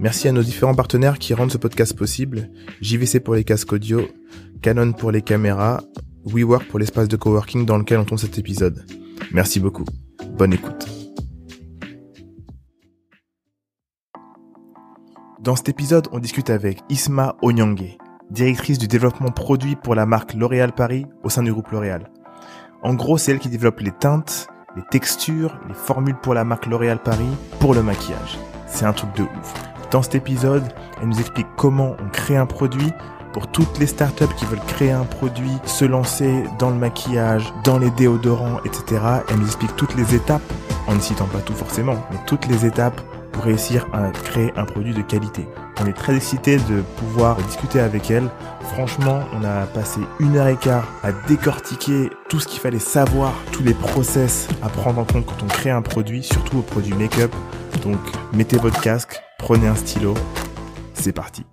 Merci à nos différents partenaires qui rendent ce podcast possible, JVC pour les casques audio, Canon pour les caméras, WeWork pour l'espace de coworking dans lequel on tourne cet épisode. Merci beaucoup. Bonne écoute. Dans cet épisode, on discute avec Isma Onyangue, directrice du développement produit pour la marque L'Oréal Paris au sein du groupe L'Oréal. En gros, c'est elle qui développe les teintes, les textures, les formules pour la marque L'Oréal Paris pour le maquillage. C'est un truc de ouf. Dans cet épisode, elle nous explique comment on crée un produit, pour toutes les startups qui veulent créer un produit, se lancer dans le maquillage, dans les déodorants, etc. Elle nous explique toutes les étapes, en ne citant pas tout forcément, mais toutes les étapes pour réussir à créer un produit de qualité. On est très excité de pouvoir discuter avec elle. Franchement, on a passé une heure et quart à décortiquer tout ce qu'il fallait savoir, tous les process à prendre en compte quand on crée un produit, surtout au produit make-up. Donc, mettez votre casque, prenez un stylo. C'est parti.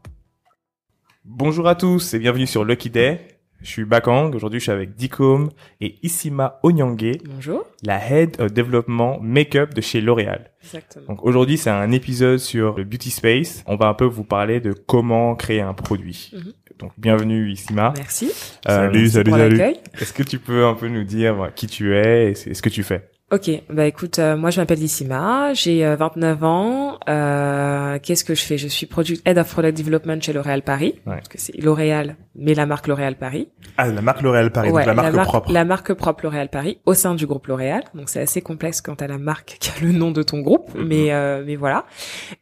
Bonjour à tous et bienvenue sur Lucky Day. Je suis Bakang, aujourd'hui je suis avec Dikom et Isima Onyangue. Bonjour. La Head of Development Makeup de chez L'Oréal. Exactement. Donc aujourd'hui c'est un épisode sur le Beauty Space. On va un peu vous parler de comment créer un produit. Mhm. Donc bienvenue Isima. Merci. Euh, Merci pour l'accueil. Est-ce que tu peux un peu nous dire voilà, qui tu es et ce que tu fais? Ok, bah écoute, euh, moi je m'appelle Issima, j'ai euh, 29 ans. Euh, Qu'est-ce que je fais? Je suis product head of product development chez L'Oréal Paris, Ouais. parce que c'est L'Oréal, mais la marque L'Oréal Paris. Ah la marque L'Oréal Paris, Ouais, donc la marque propre. La marque propre L'Oréal Paris au sein du groupe L'Oréal. Donc c'est assez complexe quand t'as la marque qui a le nom de ton groupe, Mhm. mais euh, mais voilà.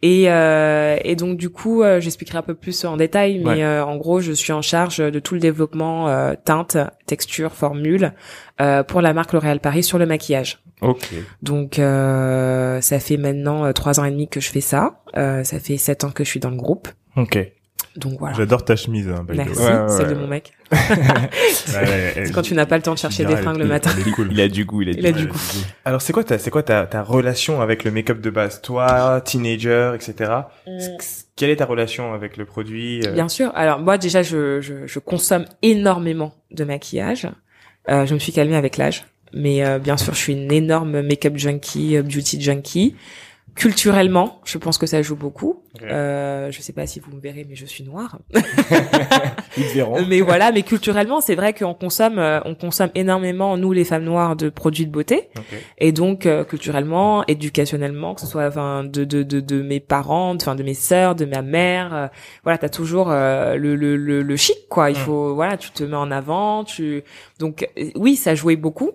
Et euh, et donc du coup, euh, j'expliquerai un peu plus en détail, mais Ouais. euh, en gros, je suis en charge de tout le développement euh, teinte, texture, formule euh, pour la marque L'Oréal Paris sur le maquillage. Ok. Donc euh, ça fait maintenant euh, trois ans et demi que je fais ça. Euh, ça fait sept ans que je suis dans le groupe. Ok. Donc voilà. J'adore ta chemise. Hein. Merci, Ouais, ouais, celle de mon mec. C'est quand tu n'as pas le temps de chercher des fringues le matin. Il est cool. Il a du goût, il a du Il a goût. du goût. Alors c'est quoi ta c'est quoi ta, ta relation avec le make-up de base? Toi, teenager, etc. Quelle est ta relation avec le produit euh, Bien sûr. Alors moi déjà, je, je, je consomme énormément de maquillage. Euh, je me suis calmée avec l'âge, mais euh, bien sûr, je suis une énorme make-up junkie, euh, beauty junkie. Culturellement, je pense que ça joue beaucoup. Ok. Euh, je sais pas si vous me verrez, mais je suis noire. Ils te verront. mais voilà, mais culturellement, c'est vrai qu'on consomme, euh, on consomme énormément nous les femmes noires de produits de beauté. Et donc euh, culturellement, éducationnellement, que ce soit enfin de de de, de mes parents, enfin de mes sœurs, de ma mère, euh, voilà, t'as toujours euh, le, le le le chic quoi. Il Mm. faut voilà, tu te mets en avant, tu donc oui, ça jouait beaucoup.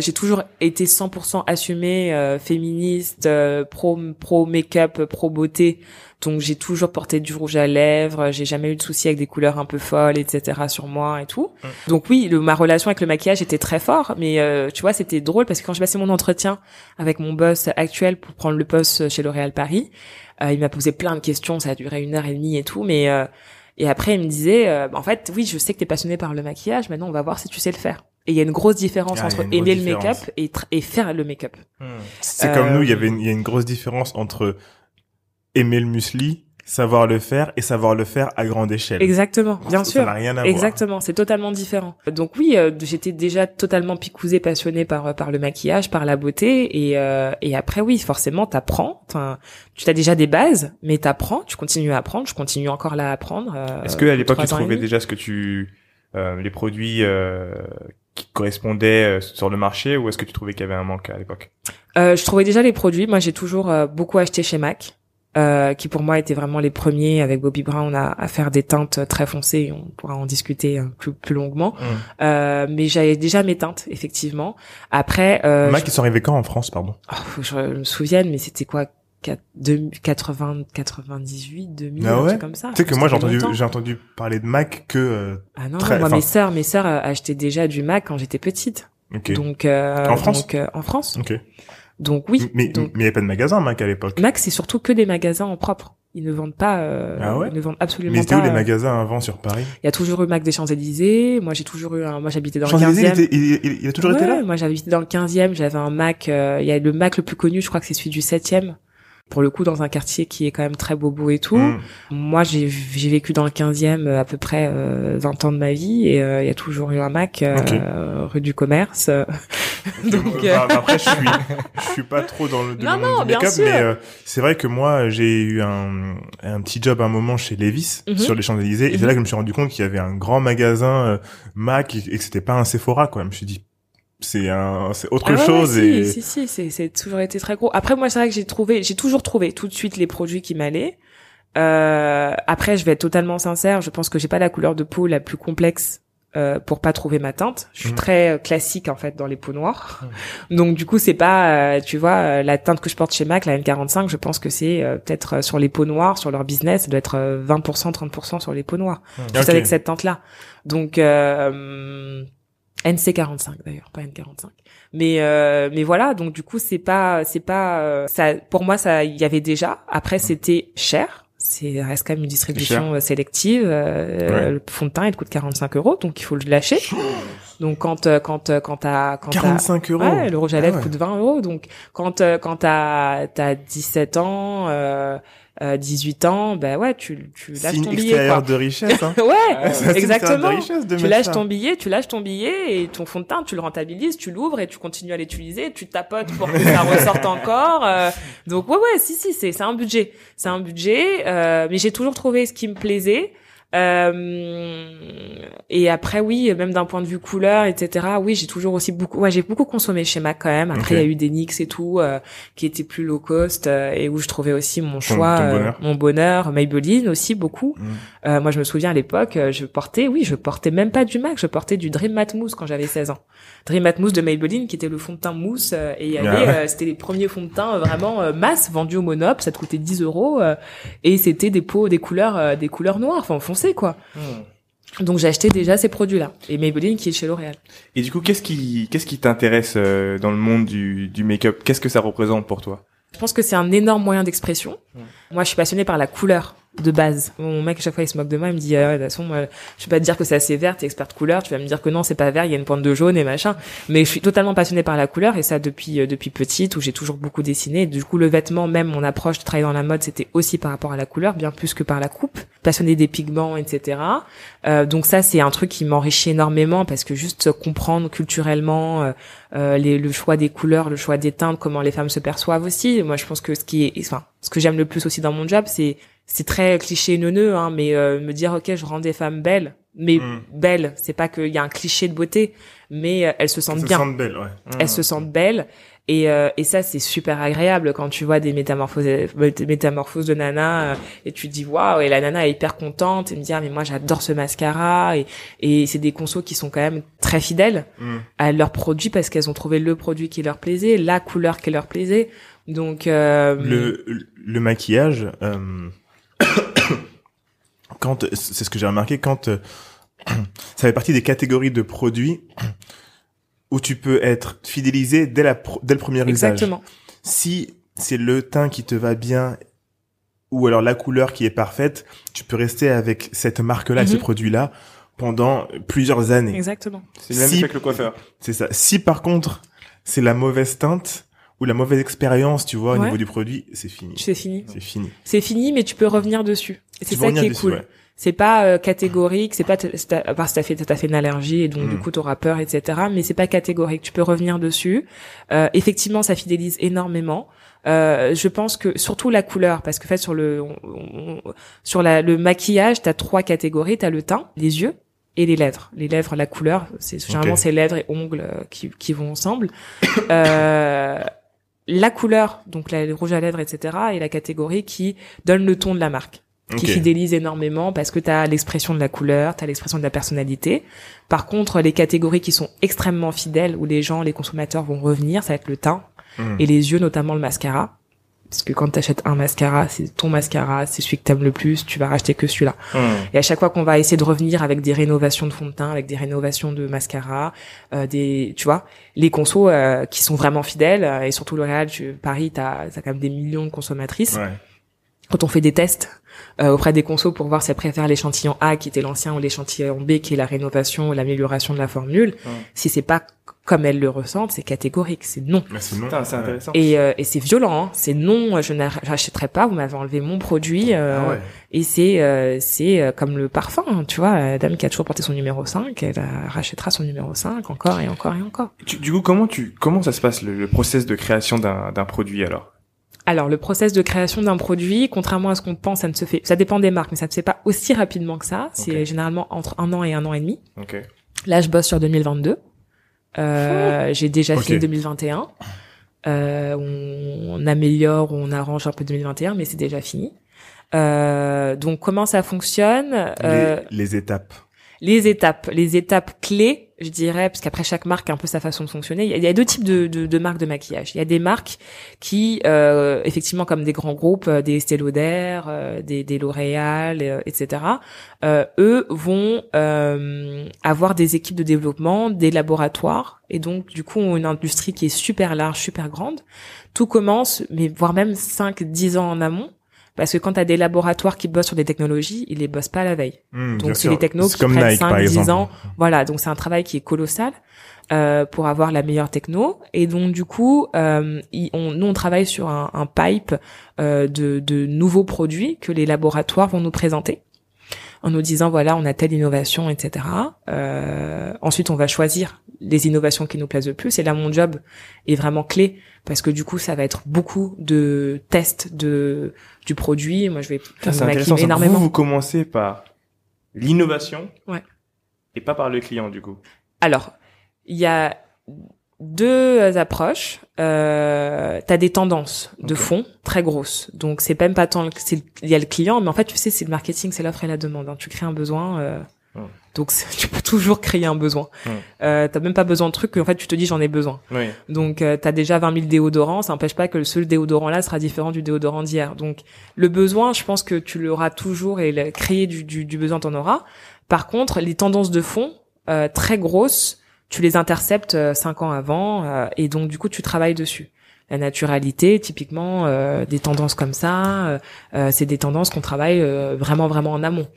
J'ai toujours été 100% assumée euh, féministe, euh, pro pro make-up, pro beauté. Donc j'ai toujours porté du rouge à lèvres, j'ai jamais eu de soucis avec des couleurs un peu folles, etc. sur moi et tout. Mm. Donc oui, le, ma relation avec le maquillage était très fort, mais euh, tu vois, c'était drôle parce que quand j'ai passé mon entretien avec mon boss actuel pour prendre le poste chez L'Oréal Paris, euh, il m'a posé plein de questions, ça a duré une heure et demie et tout, mais euh, et après il me disait, euh, en fait, oui, je sais que t'es passionné par le maquillage, maintenant on va voir si tu sais le faire. Et il y a une grosse différence Ah, entre grosse aimer le make-up et, faire le make-up. Hmm. C'est Euh, comme nous, il y avait une, y a une grosse différence entre aimer le muesli, savoir le faire et savoir le faire à grande échelle. Exactement, bien Ça sûr. n'a rien à voir. Exactement, c'est totalement différent. Donc oui, euh, j'étais déjà totalement picousée, passionnée par par le maquillage, par la beauté, et euh, et après oui, forcément, t'apprends. Tu as déjà des bases, mais t'apprends, tu continues à apprendre. Je continue encore là à apprendre. euh, Est-ce que à l'époque tu trouvais déjà ce que tu euh, les produits euh, qui correspondaient euh, sur le marché ou est-ce que tu trouvais qu'il y avait un manque à l'époque? Euh, je trouvais déjà les produits. Moi, j'ai toujours euh, beaucoup acheté chez Mac, euh, qui pour moi étaient vraiment les premiers avec Bobby Brown à, à faire des teintes très foncées. On pourra en discuter euh, plus, plus longuement. Euh, mais j'avais déjà mes teintes, effectivement. Après, euh, Mac, ils sont arrivés quand en France, pardon? Oh, faut que je me souvienne, mais c'était quoi? 4, 80, 98, 2000, Ah un ouais? truc comme ça. Tu sais que moi j'ai entendu j'ai entendu parler de Mac que euh, Ah non, très- moi mes sœurs, mes sœurs euh, achetaient déjà du Mac quand j'étais petite. ok Donc euh, En France? donc, euh, en France. ok Donc oui. mais donc mais il y avait pas de magasin Mac à l'époque Mac c'est surtout que des magasins en propre. Ils ne vendent pas. Euh, Ah ouais ils ne vendent absolument Mais pas. où les euh, magasins avant sur Paris? Il y a toujours eu Mac des Champs Élysées. Moi, j'ai toujours eu un. Moi, j'habitais dans le Champs-Élysées, 15e. il, était- il- il- il a toujours été Ouais, là Moi, j'habitais dans le 15e. J'avais un Mac. euh, Il y a le Mac le plus connu, je crois que c'est celui du 7e. Pour le coup, dans un quartier qui est quand même très bobo et tout. Mm. Moi, j'ai j'ai vécu dans le 15e euh, à peu près euh, 20 ans de ma vie et euh, il y a toujours eu un Mac euh, rue du commerce. Donc, Donc, euh, après, je suis, je suis pas trop dans le, Non, non, du make-up, mais euh, c'est vrai que moi, j'ai eu un, un petit job à un moment chez Levis Mhm. sur les Champs-Élysées, et c'est Mhm. là que je me suis rendu compte qu'il y avait un grand magasin euh, Mac et, et que c'était pas un Sephora, quoi. Je me suis dit, c'est un, c'est autre Ah ouais, chose ouais, et Si, si, si, c'est, c'est toujours été très gros. Après, moi, c'est vrai que j'ai trouvé, j'ai toujours trouvé tout de suite les produits qui m'allaient. Euh, après, je vais être totalement sincère. Je pense que j'ai pas la couleur de peau la plus complexe euh, pour pas trouver ma teinte. Je suis Mhm. très euh, classique en fait dans les peaux noires. Donc du coup, c'est pas, euh, tu vois, euh, la teinte que je porte chez Mac, la N45. Je pense que c'est euh, peut-être euh, sur les peaux noires, sur leur business, ça doit être euh, 20%, 30% sur les peaux noires. Juste Ok. avec cette teinte-là. Donc euh, NC45 d'ailleurs, pas N45. Mais euh, mais voilà, donc du coup c'est pas c'est pas euh, ça pour moi ça il y avait déjà. Après c'était cher. C'est reste quand même une distribution euh, sélective. Euh, Ouais. Le fond de teint il coûte 45 euros, donc il faut le lâcher. Donc quand euh, quand euh, quand t'as quand t'as 45 euros. Ouais, le rouge à Ah lèvres ouais. coûte 20 euros. Donc, quand, euh, quand t'as, t'as 17 ans, euh, euh, 18 ans, ben ouais, tu, tu lâches Signe ton billet, quoi. de richesse, hein. ouais, exactement. de richesse de Tu lâches ça. ton billet, tu lâches ton billet et ton fond de teint, tu le rentabilises, tu l'ouvres et tu continues à l'utiliser, tu tapotes pour que ça ressorte encore. euh. donc ouais, ouais, si, si, c'est, c'est un budget, c'est un budget. euh, mais j'ai toujours trouvé ce qui me plaisait. Euh, et après, oui, même d'un point de vue couleur, etc. Oui, j'ai toujours aussi beaucoup, ouais, j'ai beaucoup consommé chez Mac quand même. Après, il y a eu des NYX et tout euh, qui étaient plus low cost euh, et où je trouvais aussi mon choix, ton euh, bonheur. mon bonheur. Maybelline aussi beaucoup. Mm. Euh, moi, je me souviens à l'époque, je portais, oui, je portais même pas du MAC, je portais du Dream Matte Mousse quand j'avais 16 ans. Dream Matte Mousse de Maybelline, qui était le fond de teint mousse, euh, et il y avait, Ah ouais. euh, c'était les premiers fonds de teint vraiment euh, masse vendus au Monop, ça te coûtait 10 euros, euh, et c'était des peaux, des couleurs, euh, des couleurs noires, enfin foncées quoi. Donc j'ai acheté déjà ces produits-là, et Maybelline qui est chez L'Oréal. Et du coup, qu'est-ce qui, qu'est-ce qui t'intéresse euh, dans le monde du, du make-up? Qu'est-ce que ça représente pour toi? Je pense que c'est un énorme moyen d'expression. Moi, je suis passionnée par la couleur de base. Mon mec, à chaque fois, il se moque de moi, il me dit, ah de toute façon, je vais pas te dire que c'est assez vert, t'es expert de couleur, tu vas me dire que non, c'est pas vert, il y a une pointe de jaune et machin. Mais je suis totalement passionnée par la couleur, et ça depuis, euh, depuis petite, où j'ai toujours beaucoup dessiné. Du coup, le vêtement, même mon approche de travailler dans la mode, c'était aussi par rapport à la couleur, bien plus que par la coupe. Passionnée des pigments, etc. Euh, donc ça, c'est un truc qui m'enrichit énormément, parce que juste comprendre culturellement, euh, euh, le choix des couleurs, le choix des teintes, comment les femmes se perçoivent aussi. Moi, je pense que ce qui est, enfin, ce que j'aime le plus aussi dans mon job, c'est c'est très cliché neuneux, hein, mais euh, me dire ok, je rends des femmes belles, mais Mm. belles, c'est pas qu'il y a un cliché de beauté, mais euh, elles se sentent Elles se bien, sentent belles, ouais. elles se sentent belles. Et, euh, et ça c'est super agréable quand tu vois des métamorphoses des métamorphoses de nana euh, et tu te dis waouh et la nana est hyper contente et me dire mais moi j'adore ce mascara et et c'est des consos qui sont quand même très fidèles Mm. à leur produit parce qu'elles ont trouvé le produit qui leur plaisait, la couleur qui leur plaisait. Donc euh, le, le maquillage, euh, quand c'est ce que j'ai remarqué, quand euh, ça fait partie des catégories de produits où tu peux être fidélisé dès la dès le premier usage. exactement. Si c'est le teint qui te va bien ou alors la couleur qui est parfaite, tu peux rester avec cette marque-là, ce Mhm. produit-là pendant plusieurs années. Exactement. C'est le même Si- effet que le coiffeur. C'est ça. Si par contre c'est la mauvaise teinte ou la mauvaise expérience, tu vois, au niveau du produit, c'est fini. C'est fini. C'est fini. C'est fini, mais tu peux revenir dessus. C'est ça qui est dessus, cool. ouais. C'est pas euh, catégorique, c'est pas à part si t'as fait t'as fait une allergie et donc du Mm. coup t'auras peur, etc. Mais c'est pas catégorique. Tu peux revenir dessus. Euh, effectivement, ça fidélise énormément. Euh, je pense que surtout la couleur, parce que en fait sur le on- on- sur la, le maquillage, t'as trois catégories. T'as le teint, les yeux et les lèvres. Les lèvres, la couleur, c'est généralement Ok. c'est lèvres et ongles euh, qui qui vont ensemble. euh, la couleur, donc la, le rouge à lèvres, etc. Et la catégorie qui donne le ton de la marque qui fidélise énormément parce que tu as l'expression de la couleur, tu as l'expression de la personnalité. Par contre, les catégories qui sont extrêmement fidèles, où les gens, les consommateurs vont revenir, ça va être le teint Mm. et les yeux, notamment le mascara. Parce que quand tu achètes un mascara, c'est ton mascara, c'est celui que t'aimes le plus, tu vas racheter que celui-là. Et à chaque fois qu'on va essayer de revenir avec des rénovations de fond de teint, avec des rénovations de mascara, euh, des, tu vois, les consos euh, qui sont vraiment fidèles, euh, et surtout L'Oréal, Paris, t'as as quand même des millions de consommatrices Ouais. quand on fait des tests euh, auprès des consos pour voir si elles préfèrent l'échantillon A qui était l'ancien ou l'échantillon B qui est la rénovation ou l'amélioration de la formule. Si c'est pas comme elles le ressentent, c'est catégorique, c'est non. Mais c'est intéressant. Et, euh, et c'est violent, hein. c'est non, je n'achèterai pas, vous m'avez enlevé mon produit. Euh, ah Et c'est euh, c'est comme le parfum, hein, tu vois, la dame qui a toujours porté son numéro 5, elle rachètera son numéro 5 encore et encore et encore. du coup, comment tu comment ça se passe le, le process de création d'un produit alors? Alors, le process de création d'un produit, contrairement à ce qu'on pense, ça ne se fait, ça dépend des marques, mais ça ne se fait pas aussi rapidement que ça. C'est généralement entre un an et un an et demi. Okay. Là, je bosse sur 2022. Euh, j'ai déjà fini 2021. Euh, on, on, améliore, on arrange un peu 2021, mais c'est déjà fini. Euh, donc, comment ça fonctionne? Euh, les étapes les étapes, les étapes clés, je dirais, parce qu'après chaque marque a un peu sa façon de fonctionner. Il y a, deux types de, de, de, marques de maquillage. Il y a des marques qui, euh, effectivement, comme des grands groupes, euh, des Estée Lauder, euh, des, des L'Oréal, euh, etc. eux vont avoir des équipes de développement, des laboratoires, et donc du coup ont une industrie qui est super large, super grande. Tout commence, mais voire même 5-10 ans en amont parce que quand tu as des laboratoires qui bossent sur des technologies, ils les bossent pas la veille. Hmm, donc c'est les technos qui prennent 5, 10 ans. Voilà, donc c'est un travail qui est colossal. Euh, pour avoir la meilleure techno et donc du coup euh, on, nous on travaille sur un, un pipe euh, de, de nouveaux produits que les laboratoires vont nous présenter en nous disant voilà on a telle innovation etc euh, ensuite on va choisir les innovations qui nous plaisent le plus. Et là mon job est vraiment clé parce que du coup ça va être beaucoup de tests de du produit. Moi je vais faire énormément. Vous, vous commencez par l'innovation ouais. et pas par le client du coup. Alors il y a deux approches. Euh, t'as des tendances de fond très grosses. Donc c'est même pas tant il y a le client, mais en fait tu sais c'est le marketing, c'est l'offre et la demande. Hein. Tu crées un besoin. Euh, Donc tu peux toujours créer un besoin. Euh, t'as même pas besoin de trucs que en fait tu te dis j'en ai besoin. Donc euh, t'as déjà 20 000 déodorants, ça n'empêche pas que le seul déodorant là sera différent du déodorant d'hier. Donc le besoin, je pense que tu l'auras toujours et le, créer du, du, du besoin t'en auras. Par contre, les tendances de fond euh, très grosses, tu les interceptes euh, cinq ans avant euh, et donc du coup tu travailles dessus la naturalité, typiquement euh, des tendances comme ça, c'est des tendances qu'on travaille vraiment vraiment en amont.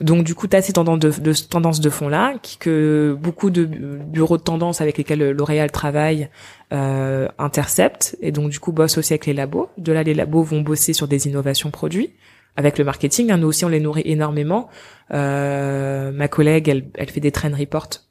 Donc du coup, tu as ces tendances de, de tendances de fond là, qui, que beaucoup de bureaux de tendance avec lesquels L'Oréal travaille euh, interceptent, et donc du coup bossent aussi avec les labos. De là, les labos vont bosser sur des innovations produits avec le marketing. Hein, nous aussi, on les nourrit énormément. ma collègue, elle, elle fait des trend reports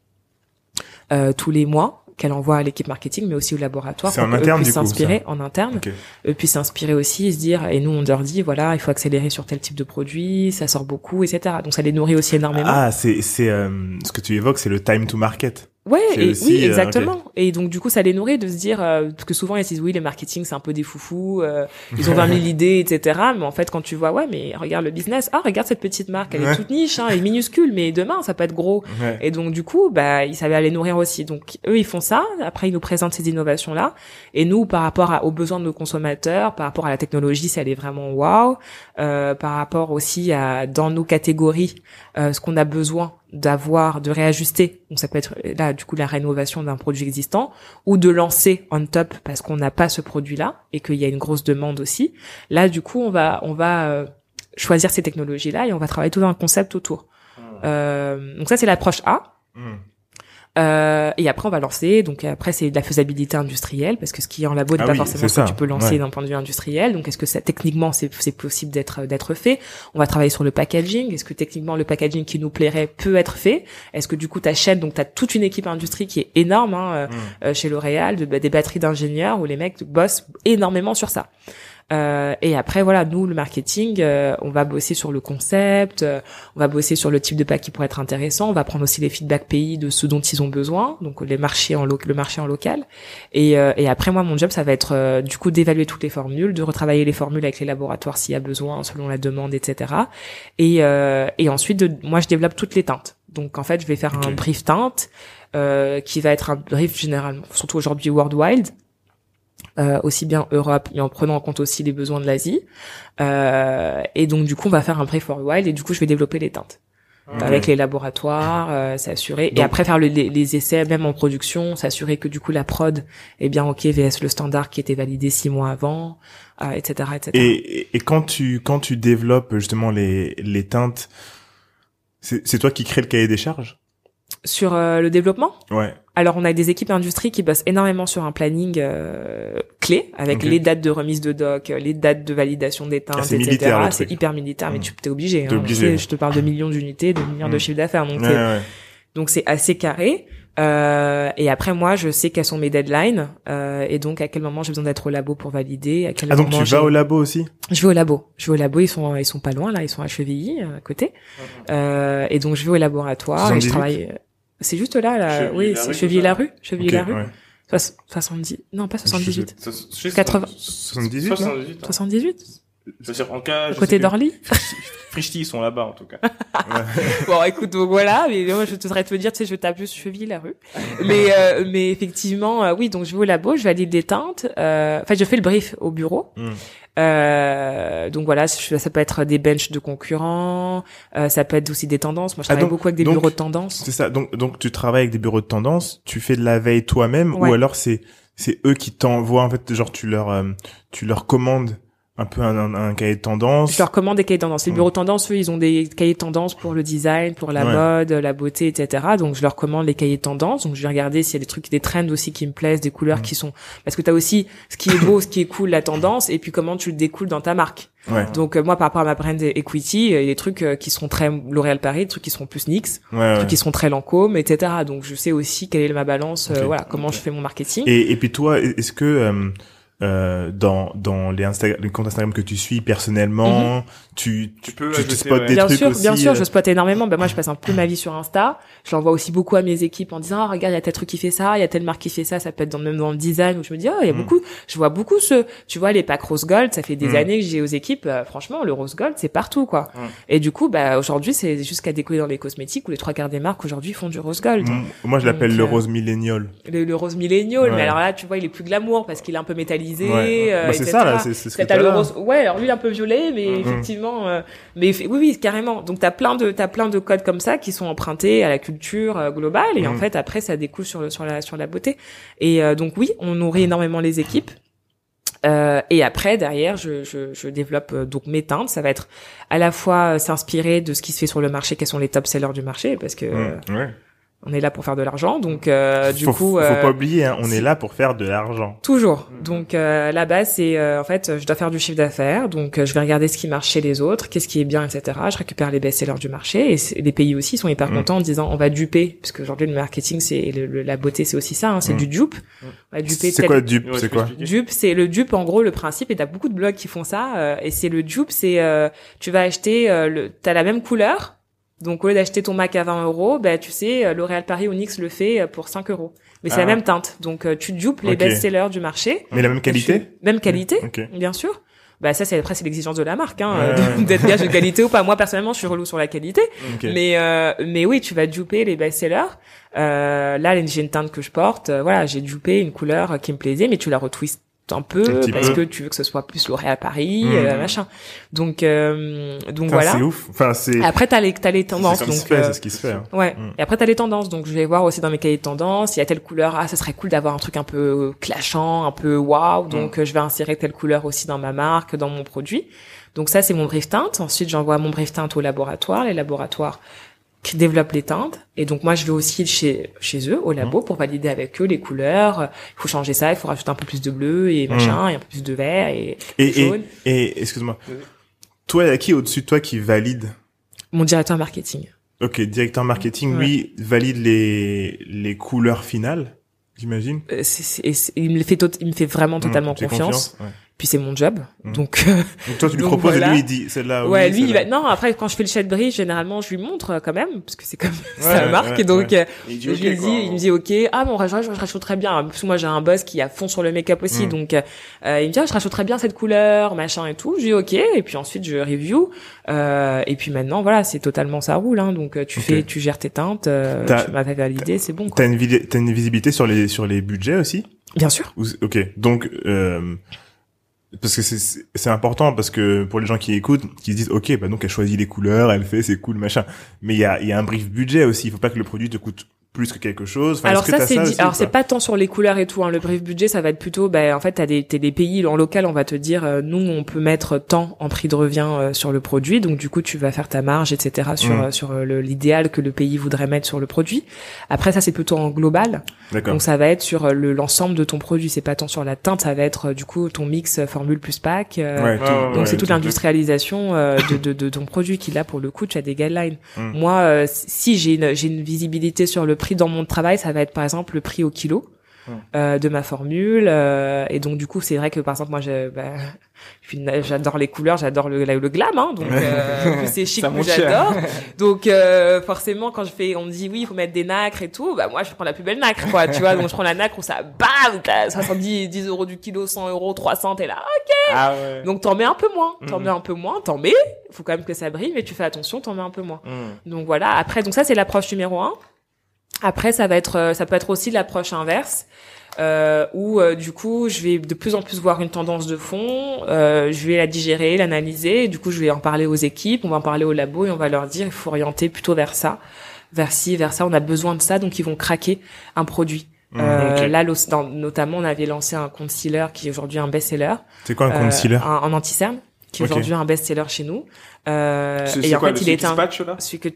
euh, tous les mois qu'elle envoie à l'équipe marketing, mais aussi au laboratoire pour qu'eux puissent s'inspirer en interne, okay. eux puissent s'inspirer aussi et se dire, et nous on leur dit, voilà, il faut accélérer sur tel type de produit, ça sort beaucoup, etc. Donc ça les nourrit aussi énormément. Ah, c'est c'est euh, ce que tu évoques, c'est le time to market. Ouais, et, oui, euh, exactement. Et donc du coup, ça les nourrit de se dire euh, parce que souvent ils disent oui, les marketing c'est un peu des foufous, euh, ils ont 20 000 idées, etc. Mais en fait, quand tu vois, ouais, mais regarde le business, ah regarde cette petite marque, elle est toute niche, hein, elle est minuscule, mais demain ça peut être gros. Et donc du coup, bah ils savaient aller nourrir aussi. Donc eux ils font ça. Après ils nous présentent ces innovations là. Et nous, par rapport à, aux besoins de nos consommateurs, par rapport à la technologie, si elle est vraiment wow, euh, par rapport aussi à dans nos catégories, ce qu'on a besoin d'avoir, de réajuster. Donc ça peut être là du coup la rénovation d'un produit existant ou de lancer on top parce qu'on n'a pas ce produit-là et qu'il y a une grosse demande aussi. Là du coup on va on va euh, choisir ces technologies-là et on va travailler tout un concept autour. Ah. Euh, donc ça c'est l'approche A. Hmm. Euh, et après, on va lancer. Donc après, c'est de la faisabilité industrielle parce que ce qui est en labo n'est ah pas forcément ce que tu peux lancer d'un point de vue industriel. Donc est-ce que ça, techniquement, c'est, possible d'être d'être fait? On va travailler sur le packaging. Est-ce que techniquement, le packaging qui nous plairait peut être fait? Est-ce que du coup, ta chaîne, donc tu as toute une équipe industrie qui est énorme hein, euh, mm. euh, chez L'Oréal, de, des batteries d'ingénieurs où les mecs bossent énormément sur ça. Euh, et après, voilà, nous, le marketing, euh, on va bosser sur le concept, euh, on va bosser sur le type de pack qui pourrait être intéressant, on va prendre aussi les feedbacks pays de ce dont ils ont besoin, donc les marchés en le marché en local. Et, et après, moi, mon job, ça va être du coup d'évaluer toutes les formules, de retravailler les formules avec les laboratoires s'il y a besoin, selon la demande, etc. Et, et ensuite, de, moi, je développe toutes les teintes. Donc en fait, je vais faire un brief teinte euh, qui va être un brief généralement, surtout aujourd'hui World Wild, euh, aussi bien Europe et en prenant en compte aussi les besoins de l'Asie. Euh, et donc du coup, on va faire un brief for wild et du coup, je vais développer les teintes. avec les laboratoires, euh, s'assurer et après faire le- les, les essais même en production, s'assurer que du coup la prod est bien ok vs le standard qui était validé six mois avant, euh, etc., etc. Et, et, quand tu quand tu développes justement les les teintes, c'est c'est toi qui crée le cahier des charges? Sur euh, le développement, Ouais. Alors on a des équipes industrie qui bossent énormément sur un planning euh, clé avec les dates de remise de doc, euh, les dates de validation des teintes, Ah, etc. le C'est hyper militaire, mais Mm. tu t'es obligé. Hein. obligé. Tu sais, je te parle de millions d'unités, de millions de Mm. chiffres d'affaires, donc Ouais, c'est- ouais. donc c'est assez carré. Euh, et après moi, je sais quelles sont mes deadlines euh, et donc à quel moment j'ai besoin d'être au labo pour valider. À quel Ah donc moment tu vas au labo aussi? Je vais au labo. Je vais au labo. Ils sont ils sont pas loin là. Ils sont à Chevilly euh, à côté. Euh, et donc je vais au laboratoire et je 78? travaille. C'est juste là, là. oui, c'est tout Chevilly ça la rue. Chevilly la Ok, rue. ouais. Soix- 70. Non, pas 78. 80. 78 non 78. hein. 78. Je sais, en cas, je côté d'Orly. Frichti, ils sont là-bas, en tout cas. bon, écoute, donc voilà, mais moi, je voudrais te dire, tu sais, je tape juste cheville la rue. Mais, euh, mais effectivement, euh, oui, donc je vais au labo, je valide des teintes. Euh, enfin, je fais le brief au bureau. Mm. Euh, donc voilà, ça ça peut être des benches de concurrents, euh, ça peut être aussi des tendances. Moi, je Ah, travaille donc- beaucoup avec des donc- bureaux de tendance. C'est ça. Donc donc tu travailles avec des bureaux de tendance, tu fais de la veille toi-même Ouais. ou alors c'est c'est eux qui t'envoient en fait genre tu leur euh, tu leur commandes un peu un, un, un cahier de tendance. Je leur commande des cahiers de tendance. Les Mm. bureaux de tendance, eux, ils ont des cahiers de tendance pour le design, pour la Ouais. mode, la beauté, etc. Donc, je leur commande les cahiers de tendance. Donc, je vais regarder s'il y a des trucs, des trends aussi qui me plaisent, des couleurs Mm. qui sont... Parce que tu as aussi ce qui est beau, ce qui est cool, la tendance, et puis comment tu le découles dans ta marque. Ouais. Donc, euh, moi, par rapport à ma brand equity, il y a des trucs euh, qui seront très L'Oréal Paris, des trucs qui seront plus NYX, Ouais, des ouais. trucs qui seront très Lancôme, etc. Donc, je sais aussi quelle est ma balance, euh, voilà, comment je fais mon marketing. Et, et puis toi, est-ce que euh, euh, dans dans les, Insta les comptes Instagram que tu suis personnellement, tu Tu peux tu, tu ajouter, spots ouais. des bien trucs sûr, aussi bien sûr, euh, je spotte énormément. Ben moi, je passe un peu ma vie sur Insta. Je l'envoie aussi beaucoup à mes équipes en disant, ah, regarde, il y a tel truc qui fait ça, il y a telle marque qui fait ça. Ça peut être dans, même dans le design où je me dis, oh, il y a Mm. beaucoup. Je vois beaucoup ce, tu vois, les packs rose gold. Ça fait des Mm. années que j'ai aux équipes. euh, franchement, le rose gold, c'est partout, quoi. Mm. Et du coup, bah aujourd'hui, c'est jusqu'à décoller dans les cosmétiques où les trois quarts des marques aujourd'hui font du rose gold. Moi, je l'appelle Donc, le euh, rose millénial. Le, le rose millénial, Ouais. mais alors là, tu vois, il est plus glamour parce qu'il est un peu Ouais. euh, Bah, c'est ça là, c'est ce que le rose, ouais, alors lui il est un peu violet, mais Mhm. effectivement, euh, mais oui, oui, carrément. Donc t'as plein de, t'as plein de codes comme ça qui sont empruntés à la culture euh, globale, et en Mhm. fait après ça découle sur le, sur la, sur la beauté. Et donc oui, on nourrit énormément les équipes. Euh, et après derrière, je, je, je développe euh, donc mes teintes. Ça va être à la fois euh, s'inspirer de ce qui se fait sur le marché, quels sont les top sellers du marché, parce que Mm, ouais. On est là pour faire de l'argent. Donc euh, du faut, coup, faut euh, pas oublier, hein, on est là pour faire de l'argent. Toujours. Mhm. Donc euh, la base c'est euh, en fait je dois faire du chiffre d'affaires, donc euh, je vais regarder ce qui marche chez les autres, qu'est-ce qui est bien, etc. Je récupère les best-sellers du marché et les pays aussi sont hyper Mhm. contents en disant on va duper parce qu'aujourd'hui le marketing c'est la beauté c'est aussi ça, hein, c'est Mhm. du dupe. On va duper C'est tel- quoi dupe? C'est quoi? Dupe, c'est le dupe en gros le principe et t'as beaucoup de blogs qui font ça euh, et c'est le dupe, c'est euh, tu vas acheter euh, le t'as la même couleur donc au lieu d'acheter ton Mac à 20 euros, bah tu sais euh, L'Oréal Paris Onyx le fait euh, pour 5 euros. Mais c'est Ah. la même teinte, donc euh, tu dupes les best-sellers du marché. Mais la même qualité Tu- Même qualité, Ok. bien sûr. Bah ça c'est après c'est l'exigence de la marque hein, Ouais, d'être gage de qualité ou pas. Moi personnellement je suis relou sur la qualité, Ok. mais euh, mais oui tu vas duper les best-sellers. Euh, là j'ai une teinte que je porte, voilà j'ai dupé une couleur qui me plaisait, mais tu la retwistes un peu Un parce peu. que tu veux que ce soit plus L'Oréal Paris, Mhm. euh, machin. Donc euh, donc voilà. C'est ouf. Enfin, c'est Après t'as les t'as les c'est tendances ce qui se donc fait, euh, c'est ce qui se fait. hein. Ouais. Mm. Et après t'as les tendances, donc je vais voir aussi dans mes cahiers de tendances, il y a telle couleur, ah ça serait cool d'avoir un truc un peu clashant, un peu waouh, donc euh, je vais insérer telle couleur aussi dans ma marque, dans mon produit. Donc ça c'est mon brief teinte. Ensuite j'envoie mon brief teinte au laboratoire, les laboratoires qui développent les teintes. Et donc moi je vais aussi chez chez eux au labo pour valider avec eux les couleurs. Il faut changer ça, il faut rajouter un peu plus de bleu et machin, et un peu plus de vert et Et, et, jaune. et excuse-moi. Toi, il y a qui au-dessus de toi qui valide Mon directeur marketing. Ok, directeur marketing, Ouais. lui, valide les, les couleurs finales, j'imagine. Euh, il me fait il me fait vraiment totalement Mmh, fais confiance. ouais. Puis c'est mon job, Mm. donc Donc toi, tu lui Donc proposes voilà. et lui, il dit, celle-là, ouais, oui, lui, il va... non. Après, quand je fais le chat bris, généralement, je lui montre euh, quand même, parce que c'est comme Ouais, sa ouais, marque. ouais, et donc, ouais. euh, Il je lui dis, il me dit, ok, ah bon, je, je, je rajoute très bien. Parce que moi, j'ai un boss qui a fond sur le make-up aussi, Mm. donc euh, euh, il me dit, ah, je rajoute très bien cette couleur, machin et tout. Je dis, ok, et puis ensuite je review. Euh, et puis maintenant, voilà, c'est totalement ça roule. Hein, donc euh, tu fais, tu gères tes teintes, euh, tu m'as validé, c'est bon. Quoi. T'as une, une visibilité sur les, sur les budgets aussi? Bien sûr. Ok, donc, euh, parce que c'est important parce que pour les gens qui écoutent qui se disent ok bah donc elle choisit les couleurs elle fait c'est cool machin. Mais il y a y a un brief budget aussi. Il faut pas que le produit te coûte plus que quelque chose. Enfin, alors que ça c'est alors c'est pas tant sur les couleurs et tout hein. le brief budget ça va être plutôt bah en fait t'as des t'as des pays en local on va te dire euh, nous on peut mettre tant en prix de revient euh, sur le produit donc du coup tu vas faire ta marge etc sur Mm. euh, sur euh, le- l'idéal que le pays voudrait mettre sur le produit après ça c'est plutôt en global D'accord. donc ça va être sur euh, le l'ensemble de ton produit c'est pas tant sur la teinte ça va être euh, du coup ton mix formule plus pack euh, Ouais, ouais, donc ouais, c'est toute tout- l'industrialisation euh, de, de, de ton produit qui là pour le coup tu as des guidelines. Mm. Moi euh, si j'ai une j'ai une visibilité sur le prix dans mon travail, ça va être par exemple le prix au kilo. Mm. euh, de ma formule euh, et donc du coup c'est vrai que par exemple moi je, bah, j'adore les couleurs j'adore le, le glam hein, donc euh, plus c'est chic plus j'adore donc euh, forcément quand je fais on me dit oui il faut mettre des nacres et tout bah moi je prends la plus belle nacre quoi tu vois donc je prends la nacre où ça bam t'as 70 10 euros du kilo 100 euros 300 t'es là Ah ouais. donc t'en mets un peu moins, t'en Mhm. mets un peu moins, t'en mets. Faut quand même que ça brille, mais tu fais attention, t'en mets un peu moins. Mm. Donc voilà. Après, donc ça c'est l'approche numéro un. Après, ça va être, euh, ça peut être aussi l'approche inverse, euh, où euh, du coup, je vais de plus en plus voir une tendance de fond. euh, je vais la digérer, l'analyser. et Du coup, je vais en parler aux équipes, on va en parler au labo et on va leur dire, il faut orienter plutôt vers ça, vers ci, vers ça. On a besoin de ça, donc ils vont craquer un produit. Mm. Euh. Là, dans- notamment, on avait lancé un concealer qui est aujourd'hui un best-seller C'est quoi un euh, concealer? un- en anti-cerne, qui est aujourd'hui un best-seller chez nous. Euh, C'est et en quoi, fait, le il est un, patch, là? celui que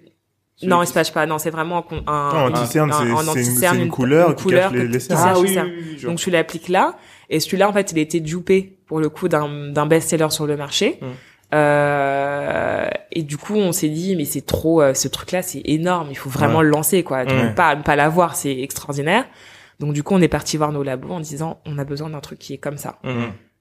non, il se patch pas. Non, c'est vraiment un, un, Non, anti-cerne, un- c'est- un c'est une- une couleur qui cache les- cernes. Ah oui, oui, oui. Donc tu l'appliques là, et celui-là, en fait, il a été dupé pour le coup d'un d'un best-seller sur le marché. Mm. Euh, et du coup, on s'est dit, mais c'est trop, euh, ce truc-là, c'est énorme. Il faut vraiment Ouais. le lancer, quoi. Ouais. pas ne pas l'avoir, c'est extraordinaire. Donc du coup, on est parti voir nos labos en disant, on a besoin d'un truc qui est comme ça. Mm.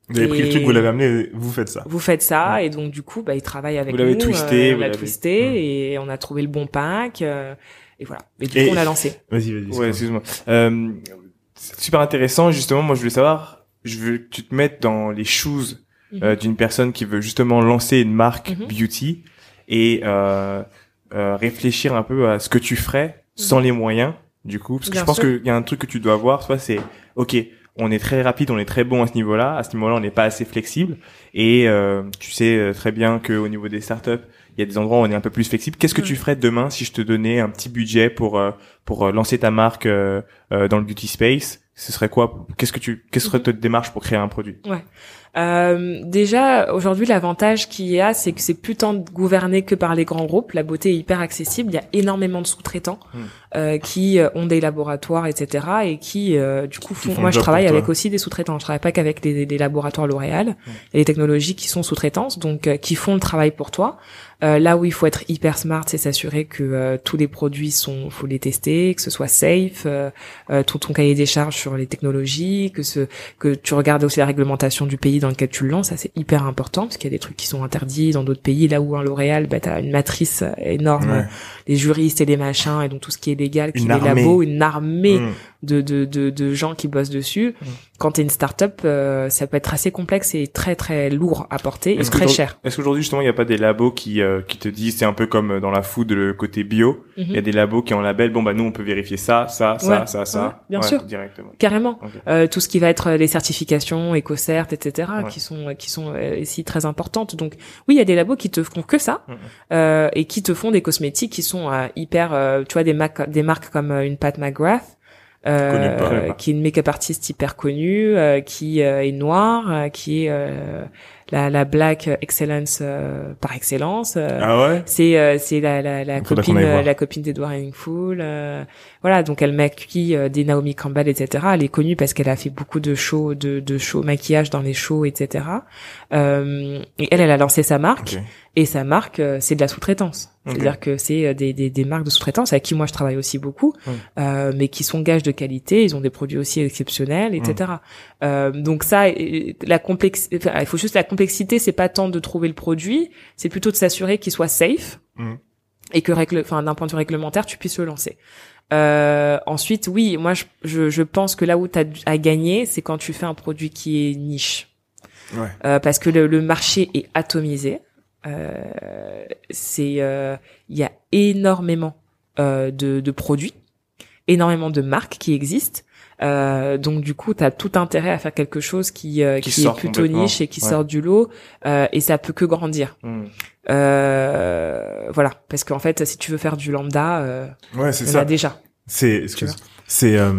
Vous avez pris le truc, vous l'avez amené, vous faites ça. Vous faites ça et donc du coup bah ils travaillent avec Vous l'avez nous, twisté, euh, on l'a twisté et on a trouvé le bon pack euh, et voilà. Et du Et- coup on l'a lancé. Vas-y, vas-y. Ouais, excuse-moi. Euh, super intéressant, justement. Moi, je voulais savoir, je veux que tu te mettes dans les shoes euh, d'une personne qui veut justement lancer une marque Mhm. beauty et euh, euh, réfléchir un peu à ce que tu ferais sans les moyens, du coup. Parce que Bien je pense qu'il y a un truc que tu dois voir, toi, c'est, ok, on est très rapide, on est très bon à ce niveau-là. À ce niveau-là, on n'est pas assez flexible. Et euh, tu sais euh, très bien que au niveau des startups, il y a des endroits où on est un peu plus flexible. Qu'est-ce que tu ferais demain si je te donnais un petit budget pour euh, pour euh, lancer ta marque dans le beauty space? Ce serait quoi? Qu'est-ce que tu Qu'est-ce serait Mhm. ta démarche pour créer un produit? Euh, déjà aujourd'hui l'avantage qu'il y a c'est que c'est plus tant gouverné que par les grands groupes. La beauté est hyper accessible. Il y a énormément de sous-traitants Mm. euh, qui euh, ont des laboratoires etc et qui euh, du coup Qui font. Moi je travaille avec aussi des sous-traitants. Je travaille pas qu'avec les, les laboratoires L'Oréal et les technologies qui sont sous-traitances donc euh, qui font le travail pour toi. Euh, là où il faut être hyper smart, c'est s'assurer que euh, tous les produits sont, faut les tester, que ce soit safe, tout ton cahier des charges sur les technologies, que ce, que tu regardes aussi la réglementation du pays dans lequel tu le lances, ça c'est hyper important parce qu'il y a des trucs qui sont interdits dans d'autres pays. Là où un L'Oréal, bah t'as une matrice énorme, Ouais. les juristes et les machins et donc tout ce qui est légal, qui est armée. labo, une armée Mm. de, de, de, de gens qui bossent dessus. Mm. Quand t'es une start-up, euh, ça peut être assez complexe et très très lourd à porter et très cher. Est-ce qu'aujourd'hui justement il n'y a pas des labos qui euh, qui te disent c'est un peu comme dans la food le côté bio Mhm. il y a des labos qui ont label bon bah nous on peut vérifier ça ça ça Ouais, ça ça ouais, bien Ouais, sûr. directement Carrément. Euh, tout ce qui va être euh, les certifications, EcoCert, etc., qui sont qui sont euh, ici très importantes. Donc oui, il y a des labos qui te font que ça euh, et qui te font des cosmétiques qui sont euh, hyper, euh, tu vois, des marques des marques comme euh, une Pat McGrath. Euh, qui est une make-up artiste hyper connue, euh, qui euh, est noire, euh, qui est euh, la, la black excellence euh, par excellence. euh, Ah ouais? c'est euh, c'est la la, la copine la copine d'Edward Henningfull euh, voilà donc elle maquille euh, des Naomi Campbell etc elle est connue parce qu'elle a fait beaucoup de shows de de shows maquillage dans les shows etc euh, et elle elle a lancé sa marque et sa marque c'est de la sous-traitance. C'est-à-dire que c'est des, des des marques de sous-traitance avec qui moi je travaille aussi beaucoup Mm. euh, mais qui sont gages de qualité ils ont des produits aussi exceptionnels etc euh, donc ça la complexe enfin, il faut juste la complexité c'est pas tant de trouver le produit c'est plutôt de s'assurer qu'il soit safe Mm. et que enfin d'un point de vue réglementaire tu puisses le lancer euh, ensuite oui moi je, je, je pense que là où tu as à gagner c'est quand tu fais un produit qui est niche Ouais. euh, parce que le, le marché est atomisé. Euh, c'est il y a énormément de, de produits, énormément de marques qui existent. Euh, donc du coup, tu as tout intérêt à faire quelque chose qui Qui qui, sort est plutôt niche et qui Ouais. sort du lot euh, et ça peut que grandir. Hmm. Euh, voilà, parce qu'en fait, si tu veux faire du lambda, euh, Ouais, c'est a ça. déjà. C'est. C'est, euh,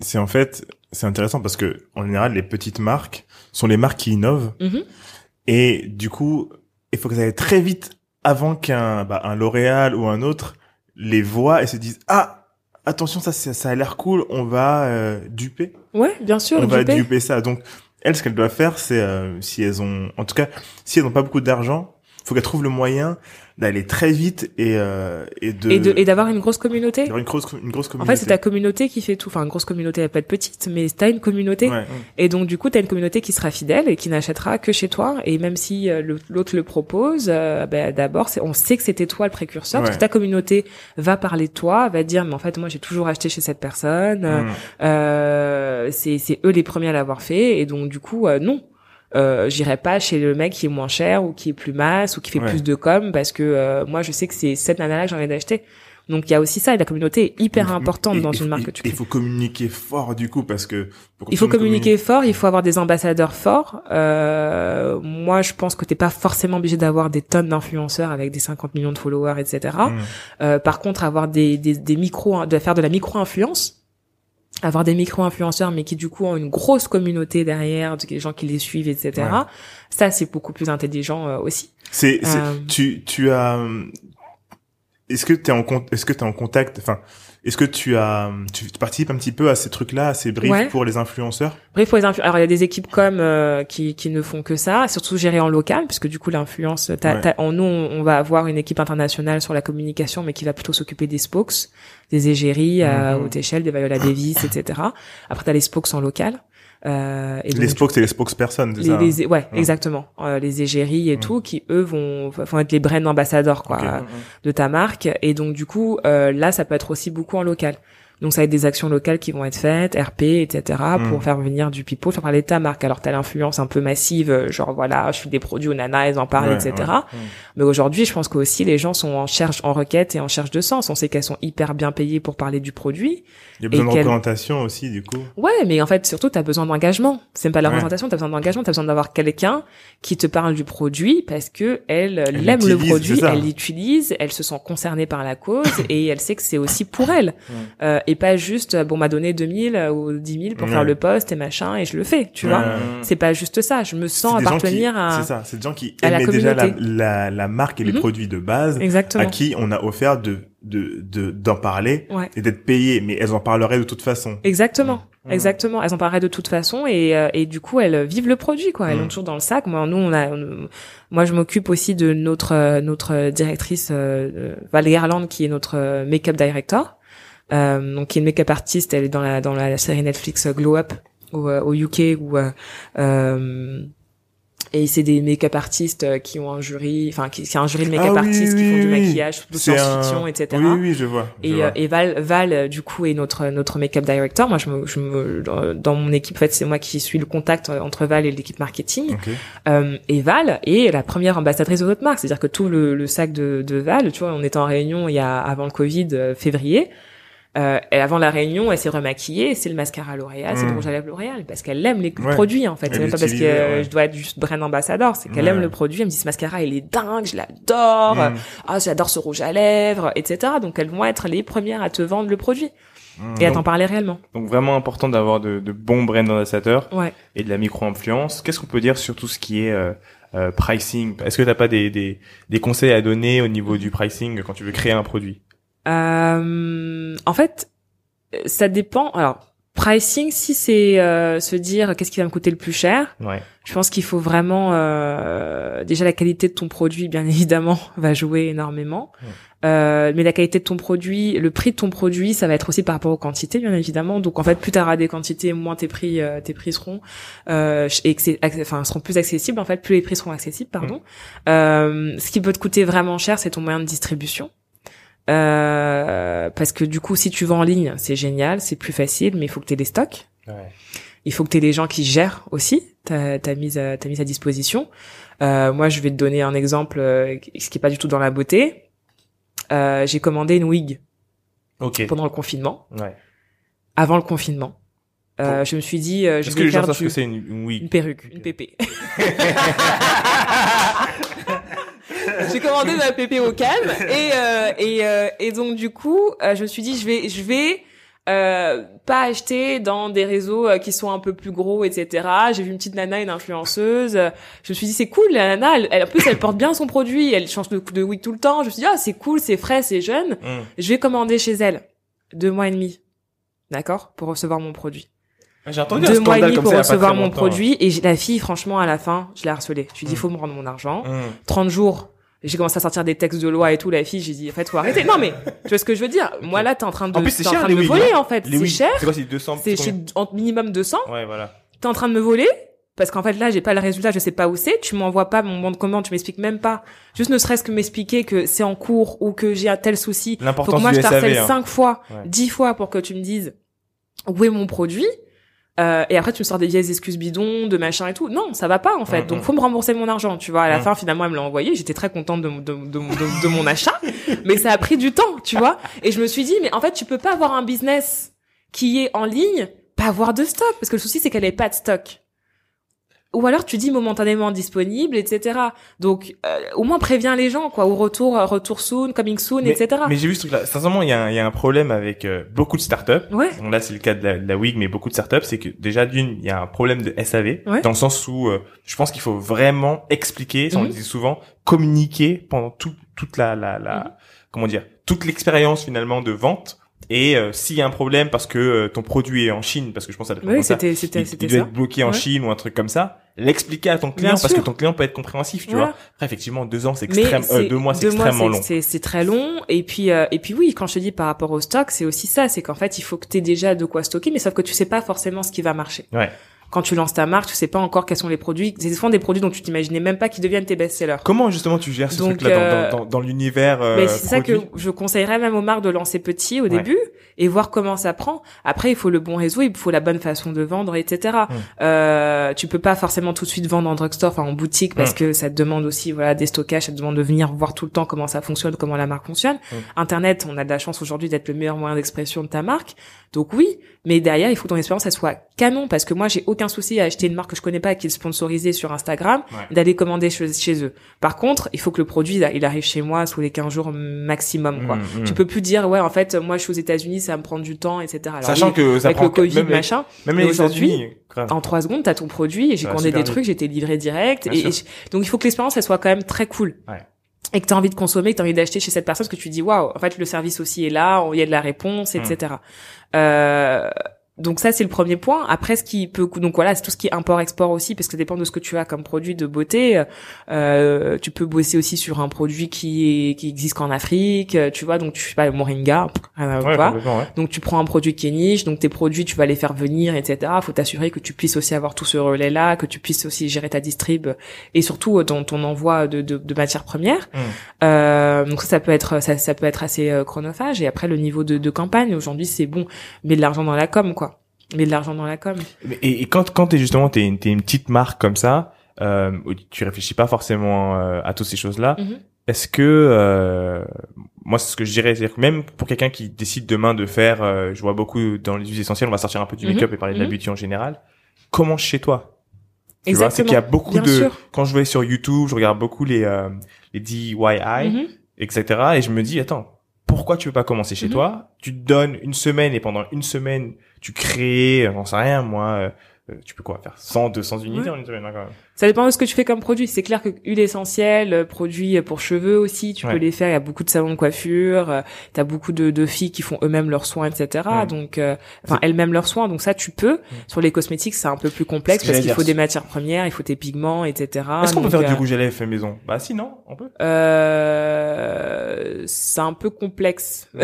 c'est en fait, c'est intéressant parce que en général, les petites marques sont les marques qui innovent Mhm. et du coup, il faut que ça aille très vite avant qu'un, bah, un L'Oréal ou un autre les voit et se disent ah attention ça ça a l'air cool, on va euh, duper, Ouais, bien sûr. on va duper. duper ça. Donc elles, ce qu'elles doivent faire, c'est euh, si elles ont, en tout cas, si elles n'ont pas beaucoup d'argent, faut qu'elles trouvent le moyen d'aller très vite et euh, et de Et d'avoir une grosse communauté. une grosse une grosse En communauté. fait, c'est ta communauté qui fait tout. Enfin, une grosse communauté, elle peut être petite, mais t'as une communauté. Ouais. Et donc, du coup, t'as une communauté qui sera fidèle et qui n'achètera que chez toi. Et même si euh, l'autre le propose, euh, ben, d'abord, on sait que c'était toi le précurseur, parce Ouais. que ta communauté va parler de toi, va dire, mais en fait, moi, j'ai toujours acheté chez cette personne. euh, Mm. euh, c'est c'est eux les premiers à l'avoir fait. Et donc, du coup, euh, non. Euh, j'irai pas chez le mec qui est moins cher ou qui est plus masse ou qui fait Ouais. plus de com parce que euh, moi je sais que c'est cette nana là que j'ai envie d'acheter donc il y a aussi ça et la communauté est hyper Il importante et- dans et- une marque et- que tu Il crées. faut communiquer fort du coup parce que Il faut communiquer fort, il faut avoir des ambassadeurs forts. Euh, moi, je pense que t'es pas forcément obligé d'avoir des tonnes d'influenceurs avec des 50 millions de followers, etc. communique. Euh, par contre, avoir des, des, des micros, de faire de la micro-influence, avoir des micro-influenceurs, mais qui du coup ont une grosse communauté derrière, des gens qui les suivent, etc. Ouais. Ça, c'est beaucoup plus intelligent euh, aussi. C'est, Euh. tu, tu as, est-ce que t'es en est-ce que t'es en contact, enfin, est-ce que tu as, tu, tu participes un petit peu à ces trucs-là, à ces briefs Ouais. pour les influenceurs? Bref, pour les influ- alors il y a des équipes comme euh, qui, qui ne font que ça, surtout gérées en local, puisque du coup l'influence, Ouais. en nous on va avoir une équipe internationale sur la communication, mais qui va plutôt s'occuper des spokes, des égéries à Mhm. haute échelle, des Viola Davis, etc. Après t'as les spokes en local. Euh, et Les spokes, c'est les spokespersons, c'est les, ça? hein les- ouais, exactement. Euh, les égéries et tout, qui eux vont, vont être les brand ambassadeurs quoi, de ta marque. Et donc du coup, euh, là, ça peut être aussi beaucoup en local. Donc ça va être des actions locales qui vont être faites, RP, etc. pour Mm. faire venir du people, faire parler de ta marque. Alors t'as l'influence un peu massive, euh, genre voilà, je fais des produits aux nanas, elles en parlent, Ouais, etc. ouais. Mais aujourd'hui, je pense qu'aussi les gens sont en cherche, en requête et en cherche de sens. On sait qu'elles sont hyper bien payées pour parler du produit. Il y a besoin et de représentation aussi, du coup. Ouais, mais en fait, surtout, t'as besoin d'engagement. C'est même pas la Ouais. représentation, t'as besoin d'engagement, t'as besoin d'avoir quelqu'un qui te parle du produit parce que elle, Elle aime le produit, elle l'utilise, elle se sent concernée par la cause et elle sait que c'est aussi pour elle. Ouais. Euh, et pas juste, euh, bon, m'a donné 2000 ou 10 000 pour Ouais. faire le poste et machin et je le fais, tu Ouais. vois. C'est pas juste ça. Je me sens appartenir qui- à, C'est ça, c'est des gens qui la aimaient déjà la, la, la marque et les Mhm. produits de base, exactement. à qui on a offert de, de, de, d'en parler Ouais. et d'être payé, mais elles en parleraient de toute façon. Exactement. Exactement. Elles en parleraient de toute façon et, euh, et du coup elles vivent le produit quoi. Elles Mhm. l'ont toujours dans le sac. Moi nous on a, on- moi je m'occupe aussi de notre euh, notre directrice euh, euh, Val Garland qui est notre euh, make-up director. Euh, donc qui est une make-up artiste. Elle est dans la dans la série Netflix euh, Glow Up au, euh, au UK où euh, euh, et c'est des make-up artistes qui ont un jury, enfin qui c'est un jury de make-up Ah oui, artistes qui oui, font du maquillage, de science-fiction, un- etc. Oui, oui, je vois. je Et, vois. et Val, Val, du coup, est notre notre make-up director. Moi, je me, je me, dans- mon équipe, en fait, c'est moi qui suis le contact entre Val et l'équipe marketing. Ok. Euh, et Val est la première ambassadrice de notre marque. C'est-à-dire que tout le, le sac de, de Val, tu vois, on était en réunion il y a avant le Covid, février. Euh, avant la réunion, elle s'est remaquillée. C'est le mascara L'Oréal, c'est le Mm. rouge à lèvres L'Oréal, parce qu'elle aime les Ouais. produits en fait. C'est même pas parce que euh, ouais. je dois être juste brand ambassadeur, c'est qu'elle Ouais. aime le produit. Elle me dit ce mascara, il est dingue, je l'adore. Mm. Ah, j'adore ce rouge à lèvres, etc. Donc elles vont être les premières à te vendre le produit Mm. et à t'en parler réellement. Donc vraiment important d'avoir de, de bons brand ambassadeurs Ouais. et de la micro-influence. Qu'est-ce qu'on peut dire sur tout ce qui est euh, euh, pricing? Est-ce que t'as pas des, des, des conseils à donner au niveau du pricing quand tu veux créer un produit? Euh, en fait, euh, ça dépend. Alors, pricing, si c'est euh, se dire qu'est-ce qui va me coûter le plus cher, Ouais. je pense qu'il faut vraiment euh, déjà la qualité de ton produit, bien évidemment, va jouer énormément. Ouais. Euh, mais la qualité de ton produit, le prix de ton produit, ça va être aussi par rapport aux quantités, bien évidemment. Donc en fait, plus tu auras des quantités, moins tes prix, euh, tes prix seront, euh, et que c'est- acc- enfin seront plus accessibles. En fait, plus les prix seront accessibles, pardon. Euh, ce qui peut te coûter vraiment cher, c'est ton moyen de distribution. Euh, parce que du coup, si tu vends en ligne, c'est génial, c'est plus facile, mais il faut que tu aies des stocks. Ouais. Il faut que tu aies des gens qui gèrent aussi ta, ta mise à, ta mise à disposition. Euh, moi, je vais te donner un exemple, euh, ce qui est pas du tout dans la beauté. Euh, j'ai commandé une wig Ok. pendant le confinement, Ouais. avant le confinement. Euh, je me suis dit, euh, je vais que les faire du- que c'est une, une une wig perruque, une pépé. J'ai commandé ma pépé au calme et euh, et euh, et donc du coup, euh, je me suis dit je vais je vais euh, pas acheter dans des réseaux euh, qui sont un peu plus gros, etc. J'ai vu une petite nana, une influenceuse. Je me suis dit c'est cool, la nana. Elle, elle- en plus, elle porte bien son produit. Elle change de, de wig tout le temps. Je me suis dit ah c'est cool, c'est frais, c'est jeune. Hum. Je vais commander chez elle deux mois et demi, d'accord, pour recevoir mon produit J'ai entendu un deux mois et demi pour ça recevoir mon longtemps. produit et la fille franchement à la fin je l'ai harcelée je lui ai dit Mm. faut me rendre mon argent Hum. 30 jours j'ai commencé à sortir des textes de loi et tout la fille j'ai dit en fait faut arrêter. Non mais tu vois ce que je veux dire? Moi là t'es en train de En plus, c'est t'es en cher, train de me voler en fait. C'est cher. C'est quoi, c'est 200 c'est minimum 200 Ouais, voilà. t'es en train de me voler parce qu'en fait là j'ai pas le résultat je sais pas où c'est. Tu m'envoies pas mon bon de commande tu m'expliques même pas. Juste ne serait-ce que m'expliquer que c'est en cours ou que j'ai un tel souci. Faut L'importance que moi du je t'harcèle hein. cinq fois, Ouais. dix fois pour que tu me dises où est mon produit? Euh, et après tu me sors des vieilles excuses bidons, de machin et tout. Non, ça va pas en fait. Donc faut me rembourser mon argent. Tu vois, à la Mm. fin finalement elle me l'a envoyé. J'étais très contente de, de, de, de- de mon achat, mais ça a pris du temps, tu vois. Et je me suis dit mais en fait tu peux pas avoir un business qui est en ligne, pas avoir de stock parce que le souci c'est qu'elle ait pas de stock. Ou alors tu dis momentanément disponible, etc. Donc euh, au moins préviens les gens quoi. Au retour, euh, retour soon, coming soon, Mais- etc. Mais j'ai vu ce truc-là. Sincèrement, il y, a un- il y a un problème avec euh, beaucoup de startups. Ouais. Bon, là, c'est le cas de la, de la Wig, mais beaucoup de startups, c'est que déjà d'une, il y a un problème de SAV, Ouais. dans le sens où euh, je pense qu'il faut vraiment expliquer, ça on Mhm. le dit souvent, communiquer pendant tout, toute la, la, la Mhm. comment dire, toute l'expérience finalement de vente. Et euh, s'il y a un problème parce que euh, ton produit est en Chine, parce que je pense à Oui, c'était c'était il, il doit ça. être bloqué en Ouais. Chine ou un truc comme ça, l'expliquer à ton client Bien parce que ton client peut être compréhensif, tu Voilà. vois. Après, effectivement, deux ans, c'est extrême, euh, deux mois, c'est extrêmement long. C'est c'est très long et puis euh, et puis oui, quand je te dis par rapport au stock, c'est aussi ça, c'est qu'en fait, il faut que tu aies déjà de quoi stocker mais sauf que tu sais pas forcément ce qui va marcher. Ouais. Quand tu lances ta marque, tu sais pas encore quels sont les produits, c'est souvent des produits dont tu t'imaginais même pas qu'ils deviennent tes best-sellers. Comment justement tu gères ce truc-là dans, euh, dans, dans, dans l'univers euh, c'est ça que je conseillerais même aux marques de lancer petit au début et voir comment ça prend. Après, il faut le bon réseau, il faut la bonne façon de vendre, etc. Mm. Euh, tu peux pas forcément tout de suite vendre en drugstore, enfin en boutique, parce Mm. que ça te demande aussi voilà des stockages, ça te demande de venir voir tout le temps comment ça fonctionne, comment la marque fonctionne. Mm. Internet, on a de la chance aujourd'hui d'être le meilleur moyen d'expression de ta marque. Donc oui, mais derrière, il faut que ton expérience elle soit canon, parce que moi j'ai aucun souci à acheter une marque que je connais pas qui est sponsorisée sur Instagram, Ouais. d'aller commander chez, chez eux. Par contre, il faut que le produit il arrive chez moi sous les 15 jours maximum, quoi. Mm, mm. Tu peux plus dire ouais en fait moi je suis aux États-Unis ça va me prendre du temps etc. Alors, Sachant oui, que ça avec prend le Covid même machin même mais les États-Unis, en trois secondes t'as ton produit et j'ai va commandé des trucs j'étais livré direct Bien et, sûr. et- donc il faut que l'expérience elle soit quand même très cool. Ouais. Et que t'as envie de consommer, que t'as envie d'acheter chez cette personne, que tu dis waouh, en fait le service aussi est là, il y a de la réponse, Hmm. etc. Euh, donc ça c'est le premier point. Après ce qui peut donc voilà c'est tout ce qui est import export aussi parce que ça dépend de ce que tu as comme produit de beauté. Euh, tu peux bosser aussi sur un produit qui est qui existe qu'en Afrique, euh, tu vois donc tu sais pas le moringa, rien à Ouais. Donc tu prends un produit qui est niche, donc tes produits tu vas les faire venir, etc. Faut t'assurer que tu puisses aussi avoir tout ce relais là, que tu puisses aussi gérer ta distrib et surtout euh, dans ton envoi de, de, de matières premières. Mm. Euh, donc ça, ça peut être ça, ça peut être assez chronophage. Et après le niveau de, de campagne aujourd'hui c'est bon, mais de l'argent dans la com quoi. Mais de l'argent dans la com. Et, et quand quand t'es justement t'es une, t'es une petite marque comme ça, euh, tu réfléchis pas forcément euh, à toutes ces choses-là. Mhm. Est-ce que euh, moi c'est ce que je dirais, c'est-à-dire que même pour quelqu'un qui décide demain de faire, euh, je vois beaucoup dans les huiles essentielles, on va sortir un peu du Mhm. make-up et parler de la Mhm. beauty en général. Commence chez toi? Tu vois, c'est qu'il y a beaucoup Bien de sûr. quand je vais sur YouTube, je regarde beaucoup les euh, les DIY, etc. Et je me dis attends, pourquoi tu veux pas commencer chez Mhm. toi? Tu te donnes une semaine et pendant une semaine tu crées, euh, j'en sais rien moi. Euh, tu peux quoi faire 100, 200 unités Ouais. en une semaine hein, quand même. Ça dépend de ce que tu fais comme produit. C'est clair que huile essentielle, euh, produits pour cheveux aussi, tu Ouais. peux les faire. Il y a beaucoup de salons de coiffure. euh, T'as beaucoup de, de filles qui font eux-mêmes leurs soins, etc. Ouais. Donc, euh, enfin elles-mêmes leurs soins. Donc ça, tu peux. Sur les cosmétiques, c'est un peu plus complexe parce qu'il faut des matières premières, il faut tes pigments, etc. Est-ce qu'on peut faire du rouge à lèvres fait maison? Bah si non, on peut. euh, c'est un peu complexe.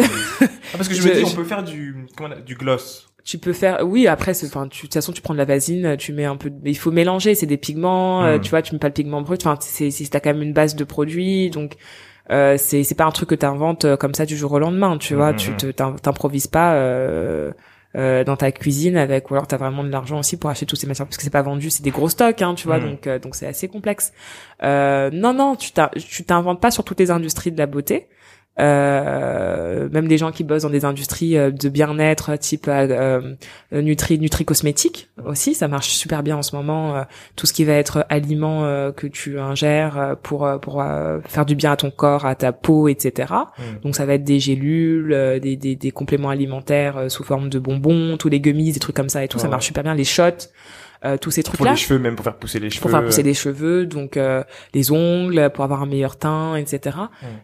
Ah, parce que je, me Je- dis, on peut faire du, comment du gloss. Tu peux faire, oui, après, enfin, tu- de toute façon, tu prends de la vasine, tu mets un peu, de- mais il faut mélanger, c'est des pigments, euh, Mm. tu vois, tu mets pas le pigment brut, enfin, c'est, c'est, t'as quand même une base de produits, donc, euh, c'est, c'est pas un truc que t'inventes euh, comme ça du jour au lendemain, tu vois, tu mm, te, t'im- t'improvises pas, euh, euh, dans ta cuisine avec, ou alors t'as vraiment de l'argent aussi pour acheter toutes ces matières, parce que c'est pas vendu, c'est des gros stocks, hein, tu vois, Mm. donc, euh, donc c'est assez complexe. Euh, non, non, tu t'inventes pas sur toutes les industries de la beauté. Euh, même des gens qui bossent dans des industries euh, de bien-être type euh, euh, nutri nutri cosmétique aussi ça marche super bien en ce moment euh, tout ce qui va être aliments euh, que tu ingères pour pour faire du bien à ton corps à ta peau etc Mm. donc ça va être des gélules des, des, des compléments alimentaires sous forme de bonbons tous les gummies des trucs comme ça et tout ça Ouais. marche super bien les shots euh, tous ces trucs Pour les cheveux, même pour faire pousser les cheveux. pour faire pousser des cheveux, donc euh, les ongles, pour avoir un meilleur teint, etc.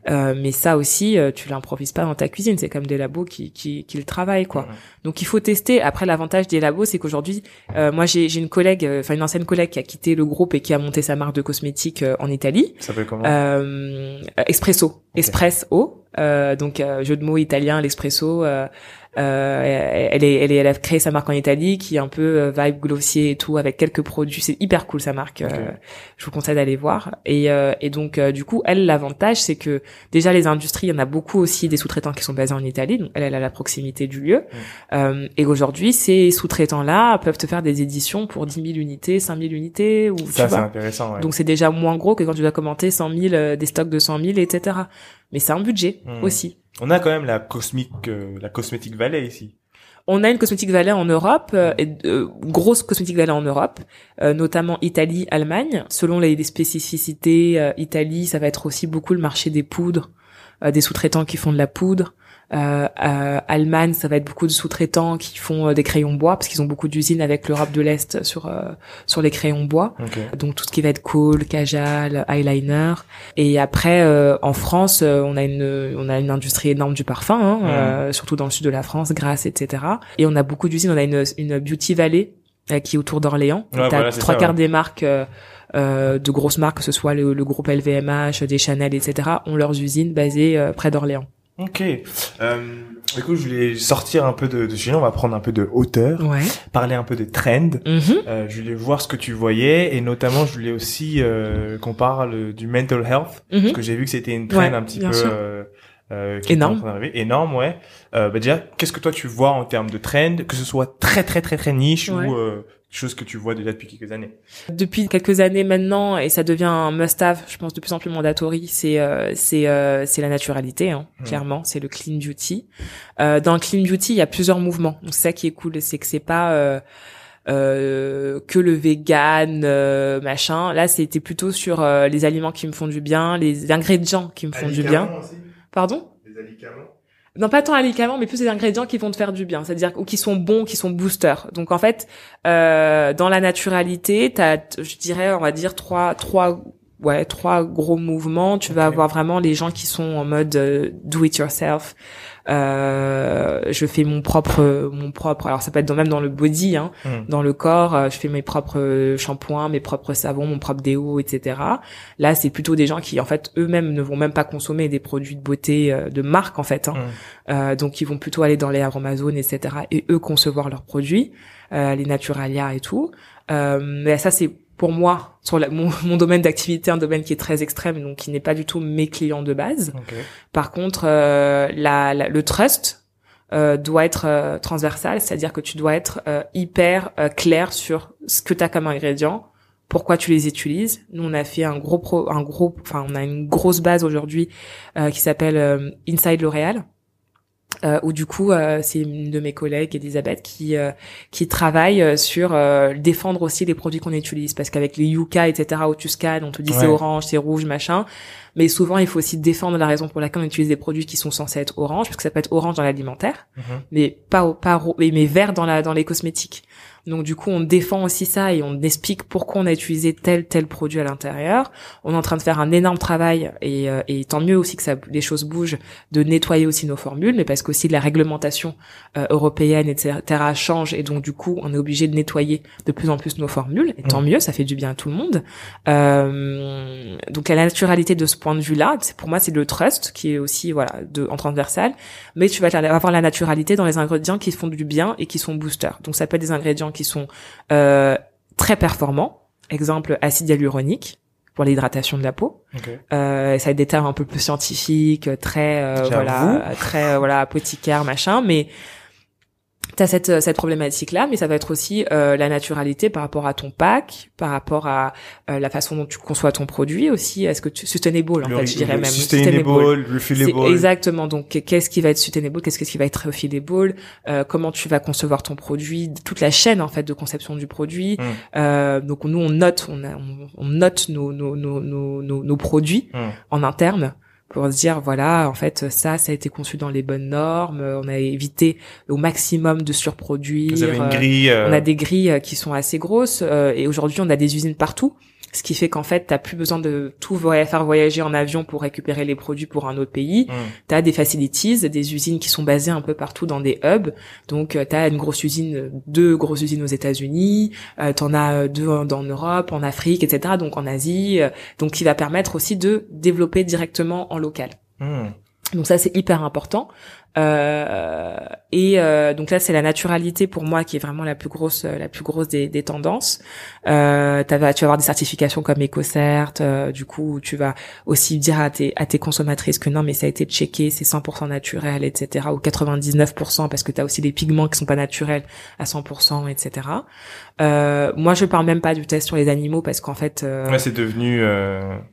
Euh, mais ça aussi, euh, tu l'improvises pas dans ta cuisine, c'est comme des labos qui, qui, qui le travaillent, quoi. Donc il faut tester. Après, l'avantage des labos, c'est qu'aujourd'hui, euh, moi j'ai j'ai une collègue, euh, enfin une ancienne collègue qui a quitté le groupe et qui a monté sa marque de cosmétiques euh, en Italie, Ça s'appelle comment? Euh, Espresso, Espresso. Euh, donc euh, jeu de mots italien, l'espresso. Euh, elle, est, elle, est, elle a créé sa marque en Italie, qui est un peu euh, vibe glossier et tout, avec quelques produits. C'est hyper cool sa marque. Euh, je vous conseille d'aller voir. Et, euh, et donc euh, du coup, elle l'avantage, c'est que déjà les industries, il y en a beaucoup aussi des sous-traitants qui sont basés en Italie. Donc elle, elle a la proximité du lieu. Et aujourd'hui, ces sous-traitants-là peuvent te faire des éditions pour 10 000 unités, 5 000 unités, ou Ça, c'est intéressant. Ouais. Donc c'est déjà moins gros que quand tu dois commenter 100 000, euh, des stocks de 100 000, etc. Mais c'est un budget Hmm. aussi. On a quand même la cosmique, euh, la cosmétique valley ici. On a une cosmétique vallée en Europe, euh, et, euh, grosse cosmétique vallée en Europe, euh, notamment Italie, Allemagne. Selon les, les spécificités, euh, Italie, ça va être aussi beaucoup le marché des poudres, des sous-traitants qui font de la poudre. Euh, euh, Allemagne, ça va être beaucoup de sous-traitants qui font euh, des crayons bois, parce qu'ils ont beaucoup d'usines avec l'Europe de l'Est sur euh, sur les crayons bois. Donc tout ce qui va être kohl, kajal, eyeliner. Et après, euh, en France, on a une on a une industrie énorme du parfum, hein, surtout dans le sud de la France, Grasse, etc. Et on a beaucoup d'usines. On a une une beauty valley qui est autour d'Orléans. Ouais, voilà, trois quarts ouais. des marques. euh, euh, de grosses marques, que ce soit le, le groupe LVMH, des Chanel, etc., ont leurs usines basées euh, près d'Orléans. Ok. Euh, du coup, je voulais sortir un peu de, de sujet. On va prendre un peu de hauteur, Ouais. parler un peu de trend. Mhm. Euh, je voulais voir ce que tu voyais et notamment, je voulais aussi euh, qu'on parle du mental health Mhm. parce que j'ai vu que c'était une trend Ouais, un petit peu. Euh, qui Énorme. était en train d'arriver. énorme, ouais. Euh, bah déjà, qu'est-ce que toi tu vois en termes de trend, que ce soit très très très très niche Ouais. ou euh, chose que tu vois déjà depuis quelques années? depuis quelques années maintenant et ça devient un must-have, je pense de plus en plus mandatory, c'est euh, c'est euh, c'est la naturalité hein, Mhm. clairement, c'est le clean beauty. Euh, dans le clean beauty, il y a plusieurs mouvements. Donc c'est ça qui est cool, c'est que c'est pas euh, euh, que le vegan euh, machin. Là, c'était plutôt sur euh, les aliments qui me font du bien, les ingrédients qui me font du bien. Pardon Les alicaments. non, pas tant alicaments, mais plus des ingrédients qui vont te faire du bien, c'est-à-dire ou qui sont bons, qui sont boosters. Donc en fait, euh, dans la naturalité, t'as, je dirais, on va dire trois, trois, ouais, trois gros mouvements. Tu vas avoir vraiment les gens qui sont en mode euh, do it yourself. Euh, je fais mon propre, mon propre. Alors ça peut être dans, même dans le body, hein, Hmm. dans le corps. euh, Je fais mes propres euh, shampoings, mes propres savons, mon propre déo, etc. Là, c'est plutôt des gens qui, en fait, eux-mêmes ne vont même pas consommer des produits de beauté euh, de marque, en fait. Hein. Euh, donc ils vont plutôt aller dans les Amazon, etc. et eux concevoir leurs produits, euh, les Naturalia et tout. Euh, mais ça c'est pour moi sur la- mon, mon domaine d'activité un domaine qui est très extrême donc qui n'est pas du tout mes clients de base. Par contre euh, la, la- le trust euh, doit être euh, transversal, c'est-à-dire que tu dois être euh, hyper euh, clair sur ce que tu as comme ingrédient, pourquoi tu les utilises. Nous, on a fait un gros pro, un gros, enfin, on a une grosse base aujourd'hui euh, qui s'appelle euh, Inside L'Oréal. Euh, où du coup euh, c'est une de mes collègues Elisabeth qui euh, qui travaille euh, sur euh, défendre aussi les produits qu'on utilise parce qu'avec les Yuka etc où tu scannes on te dit Ouais. c'est orange c'est rouge machin mais souvent il faut aussi défendre la raison pour laquelle on utilise des produits qui sont censés être orange parce que ça peut être orange dans l'alimentaire Mhm. mais pas pas mais mais vert dans la dans les cosmétiques. Donc du coup, on défend aussi ça et on explique pourquoi on a utilisé tel tel produit à l'intérieur. On est en train de faire un énorme travail et, euh, et tant mieux aussi que ça les choses bougent de nettoyer aussi nos formules, mais parce qu'aussi la réglementation euh, européenne etc change et donc du coup on est obligé de nettoyer de plus en plus nos formules et tant Mhm. mieux, ça fait du bien à tout le monde. Euh, donc la naturalité de ce point de vue-là, c'est pour moi c'est le trust qui est aussi voilà de en transversal mais tu vas avoir la naturalité dans les ingrédients qui font du bien et qui sont boosters. Donc ça peut être des ingrédients qui sont euh, très performants, exemple acide hyaluronique pour l'hydratation de la peau. Euh, ça être des termes un peu plus scientifiques, très euh, voilà, très euh, voilà apothicaire machin, mais T'as cette euh, cette problématique là, mais ça va être aussi euh, la naturalité par rapport à ton pack, par rapport à euh, la façon dont tu conçois ton produit aussi. Est-ce que tu sustainable en Le- fait, je dirais même Sustainable, refillable. C'est exactement. Donc, qu'est-ce qui va être sustainable, qu'est-ce qui va être refillable, euh, comment tu vas concevoir ton produit, toute la chaîne en fait de conception du produit. Mm. Euh, donc nous on note, on, a- on, on note nos nos nos nos, nos, nos produits Mm. en interne pour se dire voilà en fait ça ça a été conçu dans les bonnes normes, euh, on a évité au maximum de surproduire. Vous avez une euh, grille. euh, on a des grilles euh, qui sont assez grosses euh, et aujourd'hui on a des usines partout. Ce qui fait qu'en fait, t'as plus besoin de tout voy- faire voyager en avion pour récupérer les produits pour un autre pays. mm. Tu as des facilities, des usines qui sont basées un peu partout dans des hubs. Donc, tu as une grosse usine, euh, deux grosses usines aux États-Unis, euh, tu en as euh, deux en, en Europe, en Afrique, etc. Donc en Asie. euh, donc, qui va permettre aussi de développer directement en local. Mm. Donc ça c'est hyper important. Euh, et euh, donc là c'est la naturalité pour moi qui est vraiment la plus grosse euh, la plus grosse des, des tendances. Euh, tu vas avoir des certifications comme EcoCert. euh, du coup tu vas aussi dire à tes à tes consommatrices que non mais ça a été checké, c'est 100% naturel, etc. ou 99% parce que tu as aussi des pigments qui sont pas naturels à 100%, etc. Euh, moi je parle même pas du test sur les animaux parce qu'en fait Ouais, c'est devenu,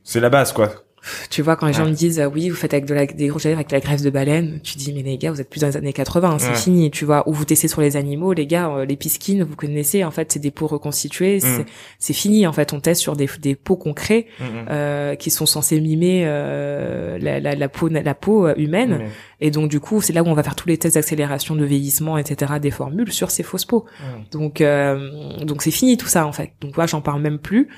c'est la base, quoi. Tu vois, quand les gens me disent, euh, oui, vous faites avec de la, des lèvres avec la graisse de baleine, tu dis, mais les gars, vous êtes plus dans les années 80, c'est Ouais. fini, tu vois. Ou vous testez sur les animaux, les gars, euh, les piscines, vous connaissez, en fait, c'est des peaux reconstituées, c'est- Mm. c'est fini, en fait. On teste sur des, des peaux crée, Mm, mm. euh, qui sont censées mimer euh, la, la, la peau, la peau euh, humaine. Et donc, du coup, c'est là où on va faire tous les tests d'accélération, de vieillissement, etc., des formules sur ces fausses peaux. mm. Donc, euh, donc c'est fini tout ça, en fait. Donc, moi, j'en parle même plus.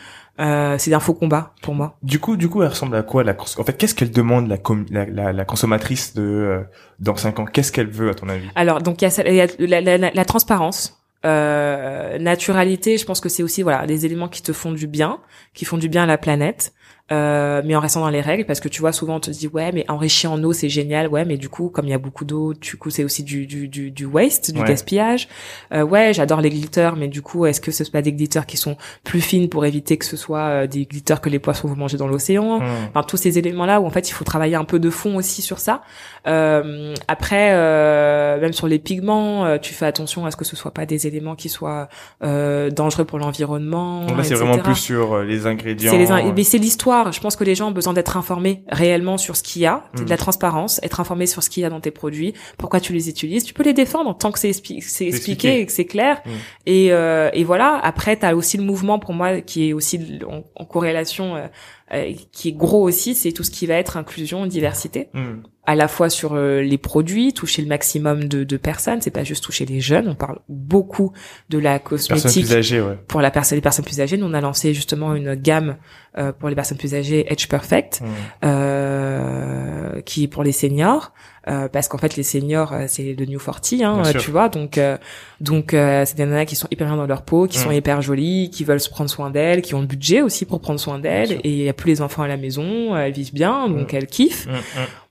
Euh, c'est un faux combat pour moi. Du coup, du coup, elle ressemble à quoi la cons- En fait, qu'est-ce qu'elle demande la, com- la, la, la consommatrice de euh, dans cinq ans? Qu'est-ce qu'elle veut à ton avis? Alors, donc il y a, celle- il y a la, la- la- la transparence, euh, naturalité. Je pense que c'est aussi voilà des éléments qui te font du bien, qui font du bien à la planète. Euh, mais en restant dans les règles parce que tu vois souvent on te dit ouais mais enrichi en eau c'est génial ouais mais du coup comme il y a beaucoup d'eau du coup c'est aussi du du du, du waste du Ouais. gaspillage euh, ouais j'adore les glitters mais du coup est-ce que ce sont pas des glitters qui sont plus fines pour éviter que ce soit euh, des glitters que les poissons vont manger dans l'océan? Mm. enfin tous ces éléments là où en fait il faut travailler un peu de fond aussi sur ça euh, après euh, même sur les pigments tu fais attention à ce que ce soit pas des éléments qui soient euh, dangereux pour l'environnement c'est vraiment plus sur les ingrédients. C'est les in- mais c'est l'histoire. Je pense que les gens ont besoin d'être informés réellement sur ce qu'il y a, Mm. de la transparence, être informés sur ce qu'il y a dans tes produits, pourquoi tu les utilises. Tu peux les défendre tant que c'est expli- c'est expliqué expliqué. et que c'est clair. Mm. Et, euh, et voilà. Après, t'as aussi le mouvement pour moi qui est aussi en, en corrélation, euh, euh, qui est gros aussi. C'est tout ce qui va être inclusion, diversité mm. à la fois sur euh, les produits, toucher le maximum de, de personnes, c'est pas juste toucher les jeunes, on parle beaucoup de la cosmétique plus âgée, ouais. pour la personne les personnes plus âgées. Nous on a lancé justement une gamme euh, pour les personnes plus âgées Edge Perfect Mm. euh, qui est pour les seniors euh, parce qu'en fait les seniors euh, c'est le new 40 hein, euh, sûr. tu vois. Donc euh, donc euh, c'est des nanas qui sont hyper bien dans leur peau qui sont Mm. hyper jolies qui veulent se prendre soin d'elles qui ont le budget aussi pour prendre soin d'elles. et il y a plus les enfants à la maison elles vivent bien donc Mm. elles kiffent. Mm,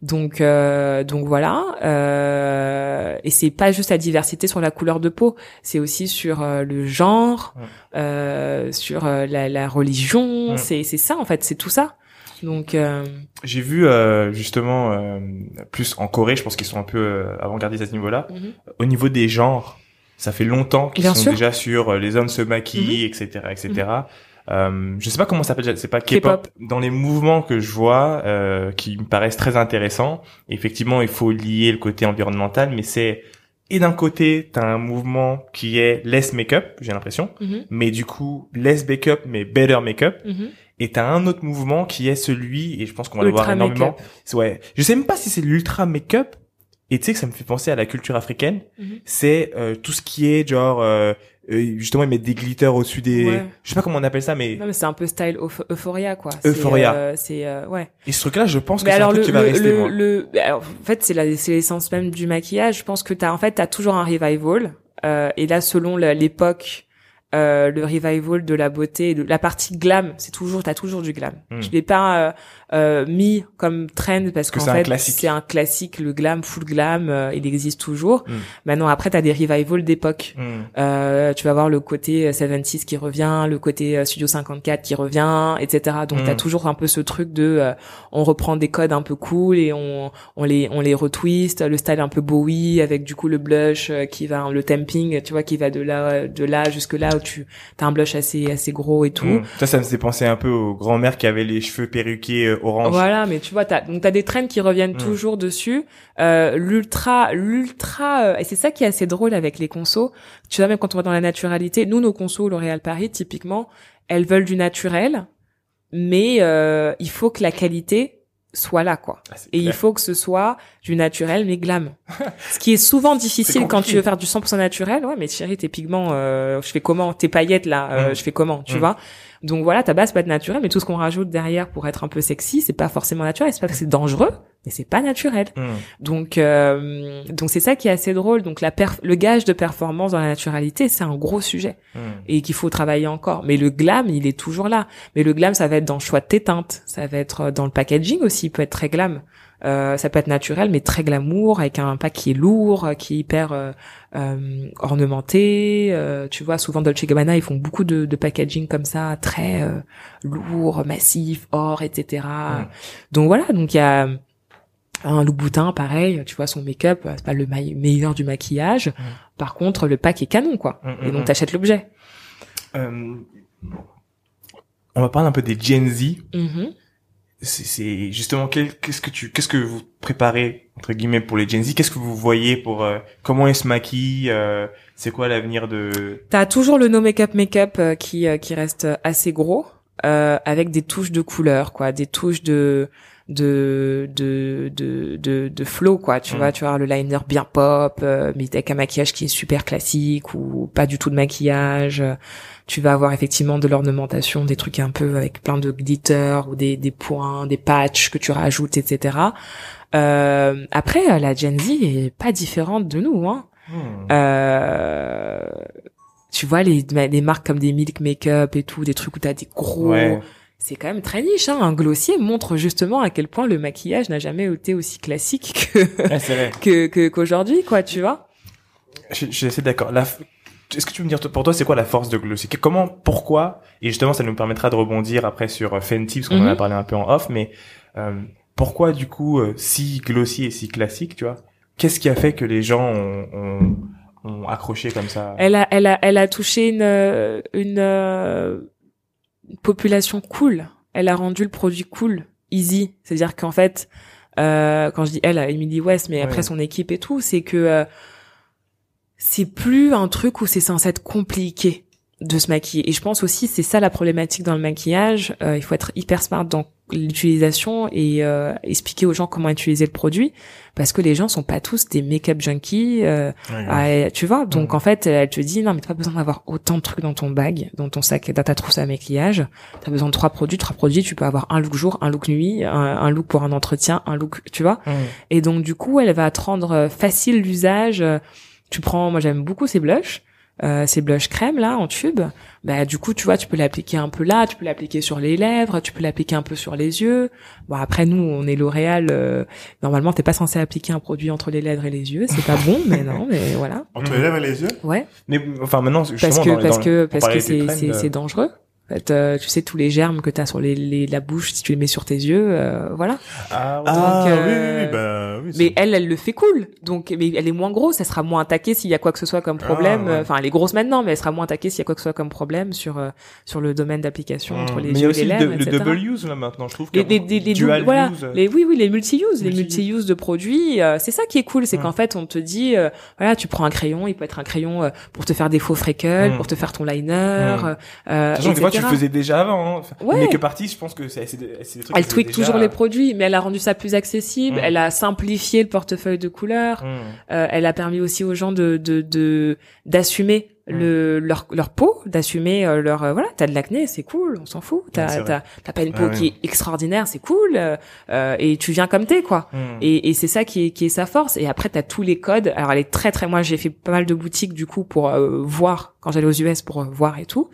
donc euh, donc voilà. Euh, et c'est pas juste la diversité sur la couleur de peau, c'est aussi sur le genre, euh, sur la, la religion, c'est c'est ça en fait, c'est tout ça. Donc euh, J'ai vu euh, justement euh, plus en Corée, je pense qu'ils sont un peu euh, avant-gardistes à ce niveau-là. mhm. Au niveau des genres, ça fait longtemps qu'ils sont sûr. déjà sur euh, les hommes se maquillent, etc., etc. Euh, je sais pas comment ça s'appelle, c'est pas K-pop. K-pop. Dans les mouvements que je vois, euh, qui me paraissent très intéressants, effectivement, il faut lier le côté environnemental, mais c'est et d'un côté, t'as un mouvement qui est less make-up, j'ai l'impression, Mhm. mais du coup less make-up, mais better make-up. Mhm. Et t'as un autre mouvement qui est celui, et je pense qu'on va le voir énormément. Ouais. Je sais même pas si c'est l'ultra make-up. Et tu sais que ça me fait penser à la culture africaine. Mhm. C'est euh, tout ce qui est genre euh, euh, justement ils mettent des glitters au-dessus des. Ouais. Je sais pas comment on appelle ça, mais Non mais c'est un peu style euph- euphoria quoi. Euphoria. euh, C'est euh, ouais. et ce truc-là, je pense que c'est un truc le qui va le, rester. le, moi. le- alors, en fait c'est la c'est l'essence même du maquillage. Je pense que t'as en fait t'as toujours un revival. Euh, et là selon l'époque euh, le revival de la beauté, de la partie glam, c'est toujours, t'as toujours du glam. Hmm. Je l'ai pas euh, euh, mis comme trend parce Que qu'en c'est un fait classique. c'est un classique, le glam, full glam, euh, il existe toujours. Hmm. Maintenant après t'as des revivals d'époque. Hmm. Euh, tu vas voir le côté 76 qui revient, le côté Studio 54 qui revient, etc. Donc t'as toujours un peu ce truc de euh, on reprend des codes un peu cool et on on les on les retwist, le style un peu Bowie avec du coup le blush qui va le tamping, tu vois qui va de là de là jusque là où tu t'as un blush assez assez gros et tout. Hmm. Ça, ça me fait penser un peu aux grand-mères qui avaient les cheveux perruqués euh, orange. Voilà, mais tu vois, t'as donc t'as des trends qui reviennent Mm. toujours dessus. Euh, l'ultra, l'ultra, euh, et c'est ça qui est assez drôle avec les consos. Tu vois, même quand on va dans la naturalité, nous, nos consos, L'Oréal Paris, typiquement, elles veulent du naturel, mais euh, il faut que la qualité soit là, quoi. Ah, Et il faut que ce soit du naturel mais glam. Ce qui est souvent difficile quand tu veux faire du 100% naturel. Ouais, mais chérie, tes pigments, euh, je fais comment? Tes paillettes là, euh, Mm. je fais comment Tu Mm. vois? Donc voilà, ta base peut être naturelle, mais tout ce qu'on rajoute derrière pour être un peu sexy, c'est pas forcément naturel. C'est pas que c'est dangereux, mais c'est pas naturel. Hmm. Donc euh, donc c'est ça qui est assez drôle. Donc la perf- le gage de performance dans la naturalité, c'est un gros sujet Hmm. et qu'il faut travailler encore. Mais le glam, il est toujours là. Mais le glam, ça va être dans le choix de tes teintes, ça va être dans le packaging aussi, il peut être très glam. Euh, ça peut être naturel, mais très glamour, avec un pack qui est lourd, qui est hyper euh, euh, ornementé. Euh, tu vois, souvent Dolce Gabbana, ils font beaucoup de, de packaging comme ça, très euh, lourd, massif, or, etc. Donc voilà, donc il y a un Louboutin, pareil, tu vois, son make-up, c'est pas le meilleur du maquillage. Par contre, le pack est canon, quoi. Mm, Et mm, donc mm. t'achètes l'objet. Euh, on va parler un peu des Gen Z. Mhm. C'est- justement qu'est-ce que tu, qu'est-ce que vous préparez entre guillemets pour les Gen Z? Qu'est-ce que vous voyez pour euh, comment ils se maquillent euh, C'est quoi l'avenir de T'as toujours le no make-up make-up euh, qui euh, qui reste assez gros euh, avec des touches de couleur quoi, des touches de de de de de, de flow quoi, tu Mm. vois, tu vois le liner bien pop euh, mais avec un maquillage qui est super classique ou pas du tout de maquillage. Tu vas avoir effectivement de l'ornementation, des trucs un peu avec plein de glitter ou des des points, des patchs que tu rajoutes, etc. Euh, après, euh, la Gen Z est pas différente de nous, hein. Hmm. Euh, tu vois les les marques comme des Milk Makeup et tout, des trucs où t'as des gros, Ouais. C'est quand même très niche. Hein. Un glossier montre justement à quel point le maquillage n'a jamais été aussi classique que Ouais, que qu'aujourd'hui, quoi. Tu vois Je, je suis assez d'accord. F- Est-ce que tu peux me dire pour toi c'est quoi la force de Glossy Que- Comment, pourquoi? Et justement, ça nous permettra de rebondir après sur euh, Fenty parce qu'on en a Mhm. parlé un peu en off. Mais euh, pourquoi du coup euh, si Glossy et si classique, tu vois? Qu'est-ce qui a fait que les gens ont, ont, ont accroché comme ça? Elle a elle a elle a touché une une, euh, une population cool. Elle a rendu le produit cool, easy. C'est-à-dire qu'en fait, euh, quand je dis elle, Emily West, mais après son équipe et tout, c'est que euh, c'est plus un truc où c'est censé être compliqué de se maquiller. Et je pense aussi c'est ça la problématique dans le maquillage. Euh, il faut être hyper smart dans l'utilisation et euh, expliquer aux gens comment utiliser le produit parce que les gens sont pas tous des make-up junkies. euh, Ouais, tu vois, donc en fait, elle te dit non, mais t'as pas besoin d'avoir autant de trucs dans ton bag, dans ton sac, dans ta trousse à maquillage. T'as besoin de trois produits, trois produits. Tu peux avoir un look jour, un look nuit, un, un look pour un entretien, un look, tu vois. Et donc du coup, elle va te rendre euh, facile l'usage. Euh, Tu prends, moi j'aime beaucoup ces blushs. Euh, ces blushs crème là en tube, bah du coup tu vois tu peux l'appliquer un peu là, tu peux l'appliquer sur les lèvres, tu peux l'appliquer un peu sur les yeux. Bon après nous on est L'Oréal, euh, normalement t'es pas censé appliquer un produit entre les lèvres et les yeux, c'est pas bon mais non mais voilà. Entre les lèvres et les yeux? Ouais. Mais enfin maintenant, justement, Parce que dans- parce dans- que parce que c'est c'est euh, c'est dangereux. En fait, euh, tu sais tous les germes que t'as sur les, les la bouche si tu les mets sur tes yeux, euh, voilà. Ah, ouais. Ah Donc, oui, euh, oui, oui, bah oui. Mais elle, elle le fait cool. Donc, mais elle est moins grosse, elle sera moins attaquée s'il y a quoi que ce soit comme problème. Ah, ouais. Enfin, elle est grosse maintenant, mais elle sera moins attaquée s'il y a quoi que ce soit comme problème sur euh, sur le domaine d'application Mm. entre les Mais il y a yeux et aussi les le, lèvres, le etc. double use là maintenant, je trouve. Les, que- les, les, les dual voilà, use. les oui oui les multi-use, les Multi-use. multi-use de produits, euh, c'est ça qui est cool, c'est Mm. qu'en fait on te dit euh, voilà tu prends un crayon, il peut être un crayon euh, pour te faire des faux freckles, Mm. pour te faire ton liner, Mm. que tu le faisais déjà avant. Hein. Ouais. Les make-up artists, je pense que c'est des, trucs Elle que tweak toujours les produits, mais elle a rendu ça plus accessible. Mm. Elle a simplifié le portefeuille de couleurs. Hmm. Euh, elle a permis aussi aux gens de de de- d'assumer le leur leur peau, d'assumer euh, leur euh, voilà, t'as de l'acné, c'est cool, on s'en fout. Ouais, T'as vrai. t'as t'as pas une peau Ah qui oui. est extraordinaire, c'est cool. euh, et tu viens comme t'es quoi. Mm. Et, et c'est ça qui est, qui est sa force. Et après, t'as tous les codes. Alors, elle est très, très, moi, j'ai fait pas mal de boutiques, du coup, pour euh, voir, quand j'allais aux US, pour voir et tout.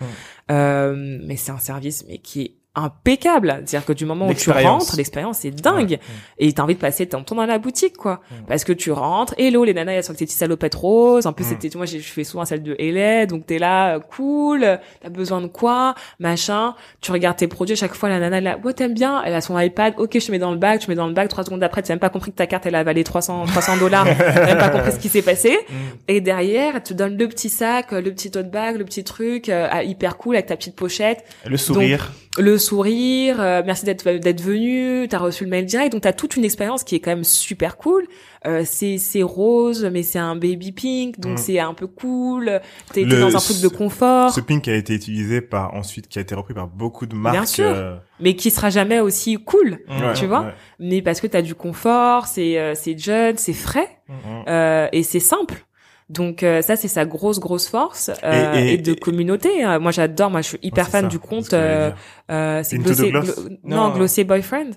Euh, mais c'est un service, mais qui impeccable. C'est-à-dire que du moment où tu rentres, l'expérience est dingue. Ouais. Et t'as envie de passer ton temps dans la boutique, quoi. Mm. Parce que tu rentres, hello, les nanas, elles sont avec tes petites salopettes roses. En plus, Mm. c'était, moi, j'ai- je fais souvent celle de LA, donc t'es là, euh, cool, t'as besoin de quoi, machin. Tu regardes tes produits, à chaque fois, la nana, elle a, ouais, t'aimes bien, elle a son iPad, ok, je te mets dans le bac, tu mets dans le bac, trois secondes après, tu as même pas compris que ta carte, elle a avalé 300, 300 dollars, t'as même pas compris ce qui s'est passé. Mm. Et derrière, elle te donne le petit sac, le petit tote bag, le petit truc, euh, hyper cool, avec ta petite pochette Le sourire. Le sourire, euh, merci d'être d'être venu, t'as reçu le mail direct, donc t'as toute une expérience qui est quand même super cool. Euh, c'est c'est rose, mais c'est un baby pink, donc Mm. c'est un peu cool. T'es dans un truc de confort, Ce pink a été utilisé par ensuite qui a été repris par beaucoup de marques. Bien sûr. euh, mais qui sera jamais aussi cool. Tu vois ouais. Mais parce que t'as du confort, c'est euh, c'est jeune, c'est frais Mm. euh, et c'est simple. Donc euh, ça c'est sa grosse grosse force euh, Et- et, et- de et- communauté. Euh, Moi j'adore, moi je suis hyper Ouais, c'est fan ça, du c'est compte. j'allais euh, euh, c'est Glossier, Gloss? Glo- Non. non Glossier Boyfriend.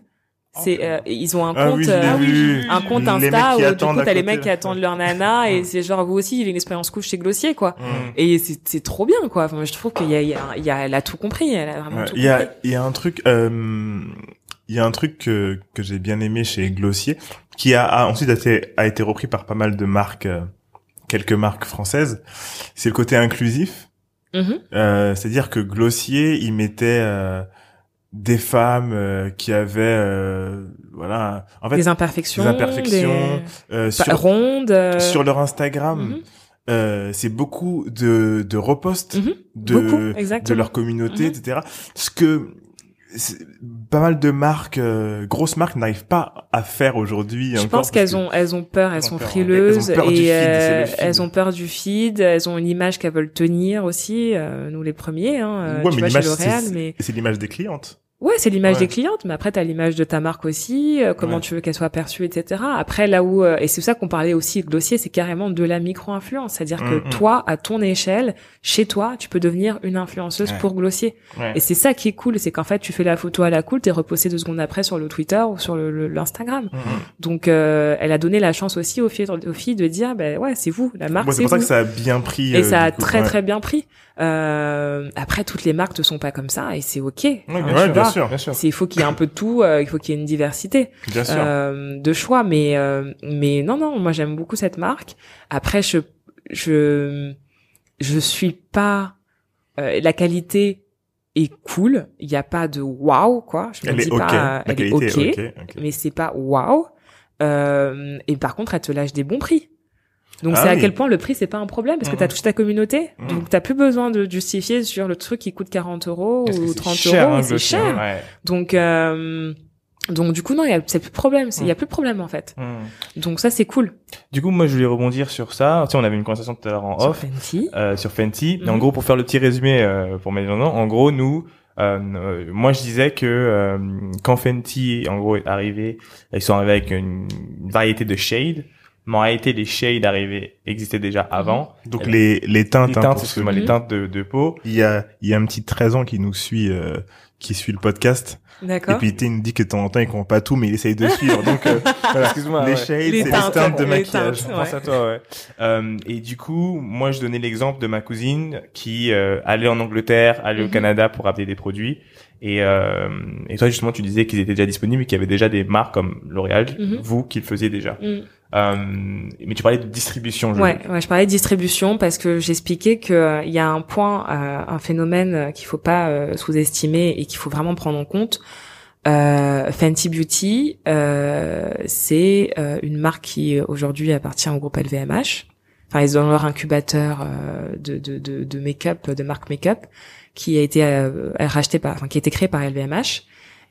C'est Ok. euh, ils ont un Ah compte oui, euh, vu. un compte Insta où du coup t'as les mecs qui attendent leur nana et c'est genre vous aussi il y a une expérience cool chez Glossier quoi. Mm. Et c'est c'est trop bien quoi. Enfin, moi, je trouve qu'il y a, il y a, il y a elle a tout compris, elle a vraiment Ouais, tout Il y compris. a, il y a un truc, euh, il y a un truc que, que j'ai bien aimé chez Glossier, qui a, a ensuite été, a été repris par pas mal de marques, euh, quelques marques françaises. C'est le côté inclusif. Mhm. Euh, C'est-à-dire que Glossier, il mettait euh, des femmes euh, qui avaient, euh, voilà, en fait, des imperfections, des imperfections, des- euh, pas- sur, rondes. euh, sur leur Instagram, euh, c'est beaucoup de, de reposts mhm, de, beaucoup, de leur communauté, Mhm. etc. Ce que pas mal de marques, euh, grosses marques, n'arrivent pas à faire aujourd'hui. Je pense qu'elles que- ont, elles ont peur, elles Elles ont sont frileuses elles ont peur du et euh, feed. elles ont peur du feed. Elles ont une image qu'elles veulent tenir aussi, euh, nous les premiers, hein, euh, Ouais, tu mais vois, chez L'Oréal, c'est- mais c'est l'image des clientes. Ouais, c'est l'image Ouais. des clientes, mais après t'as l'image de ta marque aussi, euh, comment Ouais. tu veux qu'elle soit perçue, etc. Après là où euh, et c'est ça qu'on parlait aussi de Glossier, c'est carrément de la micro-influence, c'est-à-dire Mm, que mm. toi, à ton échelle, chez toi, tu peux devenir une influenceuse Ouais. pour Glossier. Ouais. Et c'est ça qui est cool, c'est qu'en fait tu fais la photo à la cool, t'es reposté deux secondes après sur le Twitter ou sur le le- l'Instagram. Mhm. Donc euh, elle a donné la chance aussi aux filles, aux filles de dire, ben ouais, c'est vous, la marque, Moi, c'est pour ça que ça a bien pris. Et euh, ça a coup, très très bien pris. Euh, après, toutes les marques ne sont pas comme ça et c'est ok. Hein, bien Ouais, bien vois. sûr, Bien sûr. Il faut qu'il y ait un peu de tout, euh, il faut qu'il y ait une diversité bien sûr. euh, de choix, mais euh, mais non non, moi j'aime beaucoup cette marque. Après, je je je suis pas euh, la qualité est cool, il n'y a pas de waouh quoi. Je me Elle est dis ok. pas, elle est qualité ok, est ok. ok. mais c'est pas. Euh, et par contre, elle te lâche des bons prix. Donc Ah c'est à quel point le prix c'est pas un problème parce que Mhm. t'as touché ta communauté, Mhm. donc t'as plus besoin de justifier sur le truc qui coûte 40 euros ou c'est 30 cher, euros, hein, c'est cher. Ouais. Donc euh, donc du coup non, il y a c'est plus de problème, il y a plus de problème en fait. Mhm. Donc ça c'est cool. Du coup, moi, je voulais rebondir sur ça. Tu sais, on avait une conversation tout à l'heure en Sur off. Fenty. euh, sur Fenty. Et en gros, pour faire le petit résumé euh, pour mes gens, en gros, nous, euh, euh, moi, je disais que euh, quand Fenty, en gros, est arrivé, ils sont arrivés avec une, une variété de shades. Mais en réalité, les shades arrivés existaient déjà avant. Donc Euh, les les teintes, Les hein, teintes, pour ceux- excuse-moi, les Mhm. teintes de, de peau. il y a il y a un petit 13 ans qui nous suit euh, qui suit le podcast et D'accord. puis il nous dit que de temps en temps il comprend pas tout mais il essaye de suivre donc euh, voilà. Excuse-moi. les ouais. shades Les c'est les teintes, teintes de les maquillage teintes. Pense à toi, ouais. Euh, et du coup, moi, je donnais l'exemple de ma cousine qui euh, allait en Angleterre, allait au Mhm. Canada pour ramener des produits. Et, euh, et toi, justement, tu disais qu'ils étaient déjà disponibles et qu'il y avait déjà des marques comme L'Oréal, Mhm. vous, qui le faisiez déjà. Mm. Euh, mais tu parlais de distribution, je Ouais, ouais, je parlais de distribution parce que j'expliquais que euh, il y a un point, euh, un phénomène euh, qu'il faut pas euh, sous-estimer et qu'il faut vraiment prendre en compte. Euh, Fenty Beauty, euh, c'est euh, une marque qui aujourd'hui appartient au groupe LVMH. Enfin, ils ont leur incubateur euh, de, de, de, de make-up, de marque make-up, qui a été euh, racheté par, enfin, qui a été créé par LVMH.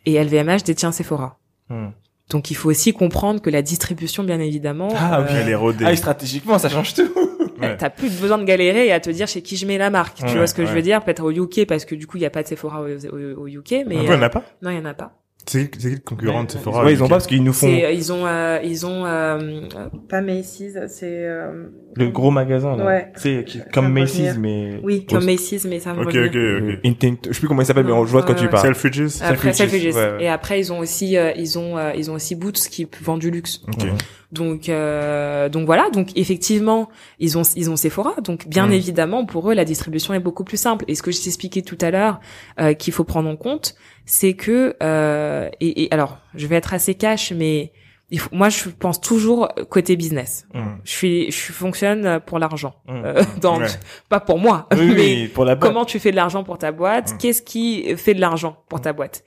Et LVMH détient Sephora. Hmm. Donc, il faut aussi comprendre que la distribution, bien évidemment, Ah, euh, oui, elle est rodée Ah, stratégiquement, ça change tout. Ouais. T'as plus besoin de galérer et à te dire chez qui je mets la marque. Ouais, tu vois ce que je veux dire? Peut-être au UK parce que du coup il y a pas de Sephora au, au- au UK, mais Ah, ouais, il y en euh, a pas? non il y en a pas. C'est qui c'est le concurrent de Sephora Ouais, ils ont pas parce qu'ils nous font C'est, euh, ils ont, euh, ils ont euh, euh, pas Macy's, c'est euh, le gros magasin là. Ouais. Ça comme Macy's mais oui, comme Macy's, mais ça me Ok, revient. ok, Euh, ok. Intent- je sais plus comment il s'appelle mais je vois de quoi ouais, tu parles. Selfridges? Après Selfridges, Selfridges. ouais, ouais. Et après ils ont aussi, euh, ils ont, euh, ils ont aussi Boots qui vend du luxe. Ok. Mhm. Donc, euh, donc voilà. Donc effectivement, ils ont, ils ont Sephora. Donc bien Mm. évidemment, pour eux, la distribution est beaucoup plus simple. Et ce que je t'expliquais tout à l'heure, euh, qu'il faut prendre en compte, c'est que, euh, et, et alors, je vais être assez cash, mais il faut, moi, je pense toujours côté business. Mhm. Je suis, je fonctionne pour l'argent, Mhm. Euh, dans, Ouais. pas pour moi, Oui, mais oui, pour la boîte. comment tu fais de l'argent pour ta boîte? Mm. Qu'est-ce qui fait de l'argent pour ta boîte?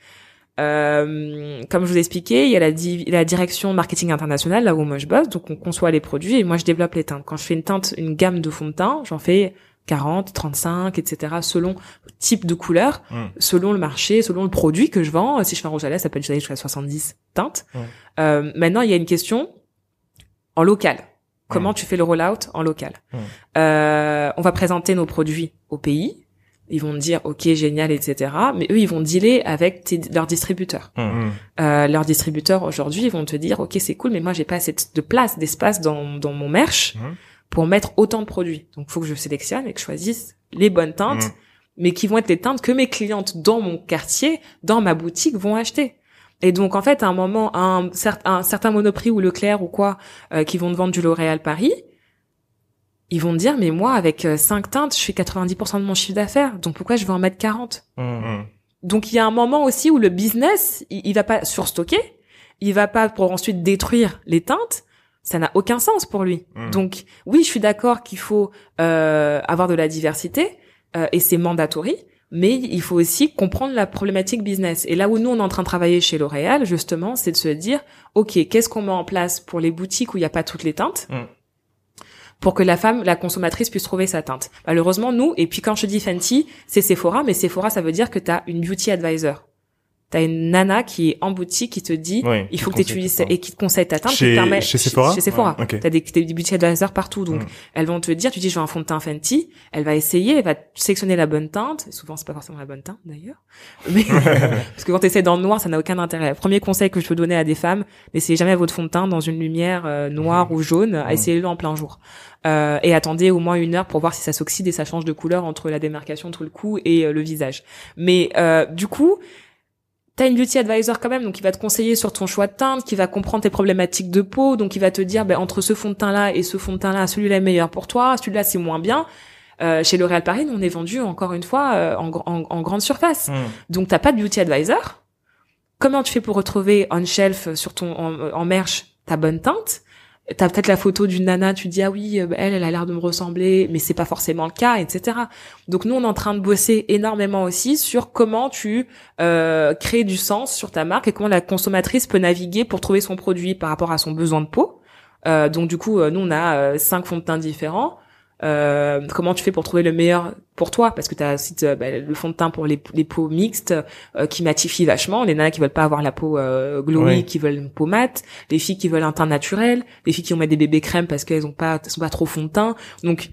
Euh, Comme je vous ai expliqué, il y a la, di- la direction marketing international, là où moi je bosse, donc on conçoit les produits et moi je développe les teintes. Quand je fais une teinte, une gamme de fond de teint, j'en fais 40, 35, etc. selon le type de couleur, Mm. selon le marché, selon le produit que je vends. Si je fais un rouge à lèvres, ça peut aller jusqu'à 70 teintes. Mm. Euh, maintenant, il y a une question en local. Comment Mm. tu fais le rollout en local. Euh, On va présenter nos produits au pays. Ils vont te dire ok génial etc. Mais eux ils vont dealer avec tes- leurs distributeurs. Euh, leurs distributeurs aujourd'hui ils vont te dire ok c'est cool mais moi j'ai pas assez de place d'espace dans dans mon merch. Pour mettre autant de produits. Donc faut que je sélectionne et que je choisisse les bonnes teintes Mhm. mais qui vont être les teintes que mes clientes dans mon quartier, dans ma boutique vont acheter. Et donc en fait, à un moment, un, cer- un certain Monoprix ou Leclerc ou quoi, euh, qui vont te vendre du L'Oréal Paris, ils vont te dire mais moi avec euh, 5 teintes, je fais 90% de mon chiffre d'affaires, donc pourquoi je vais en mettre 40 Mhm. Mhm. Donc il y a un moment aussi où le business, il, il va pas surstocker, il va pas pour ensuite détruire les teintes. Ça n'a aucun sens pour lui. Mhm. Donc oui, je suis d'accord qu'il faut euh, avoir de la diversité euh, et c'est mandatory, mais il faut aussi comprendre la problématique business. Et là où nous on est en train de travailler chez L'Oréal, justement, c'est de se dire, ok, qu'est-ce qu'on met en place pour les boutiques où il n'y a pas toutes les teintes Mhm. pour que la femme, la consommatrice puisse trouver sa teinte? Malheureusement, nous, et puis quand je dis Fenty, c'est Sephora, mais Sephora, ça veut dire que tu as une beauty advisor. T'as une nana qui est en boutique qui te dit Oui, il qui faut que tu utilises et qui te conseille ta teinte qui Chez- te permet chez Sephora chez Sephora. Ouais, ok. t'as des, des beauty advisors partout donc Mm. elles vont te dire tu dis je veux un fond de teint Fenty. Elle va essayer elle va sélectionner la bonne teinte. Souvent c'est pas forcément la bonne teinte d'ailleurs. Mais parce que quand t'essaies dans le noir ça n'a aucun intérêt. Premier conseil que je peux donner à des femmes n'essayez jamais votre fond de teint dans une lumière euh, noire ou jaune. Mm. essayez-le en plein jour. Euh, et attendez au moins une heure pour voir si ça s'oxyde et ça change de couleur entre la démarcation entre le cou et euh, le visage. Mais euh, du coup T'as une beauty advisor quand même, donc il va te conseiller sur ton choix de teinte, qui va comprendre tes problématiques de peau, donc il va te dire, ben, entre ce fond de teint là et ce fond de teint là, celui-là est meilleur pour toi, celui-là c'est moins bien. Euh, chez L'Oréal Paris, nous, on est vendu encore une fois euh, en, en, en grande surface. Mhm. Donc t'as pas de beauty advisor. Comment tu fais pour retrouver on shelf sur ton en, en merch ta bonne teinte? T'as peut-être la photo d'une nana, tu dis ah oui, euh, elle, elle a l'air de me ressembler, mais c'est pas forcément le cas, etc. Donc nous, on est en train de bosser énormément aussi sur comment tu euh, crées du sens sur ta marque et comment la consommatrice peut naviguer pour trouver son produit par rapport à son besoin de peau. Euh, donc du coup, euh, nous on a euh, cinq fonds de teint différents. Euh, comment tu fais pour trouver le meilleur pour toi? Parce que tu as aussi euh, bah, le fond de teint pour les, les peaux mixtes euh, qui matifient vachement. Les nanas qui veulent pas avoir la peau euh, glowy, Oui. qui veulent une peau mate. Les filles qui veulent un teint naturel. Les filles qui vont mettre des bébés crèmes parce qu'elles ont pas sont pas trop fond de teint. Donc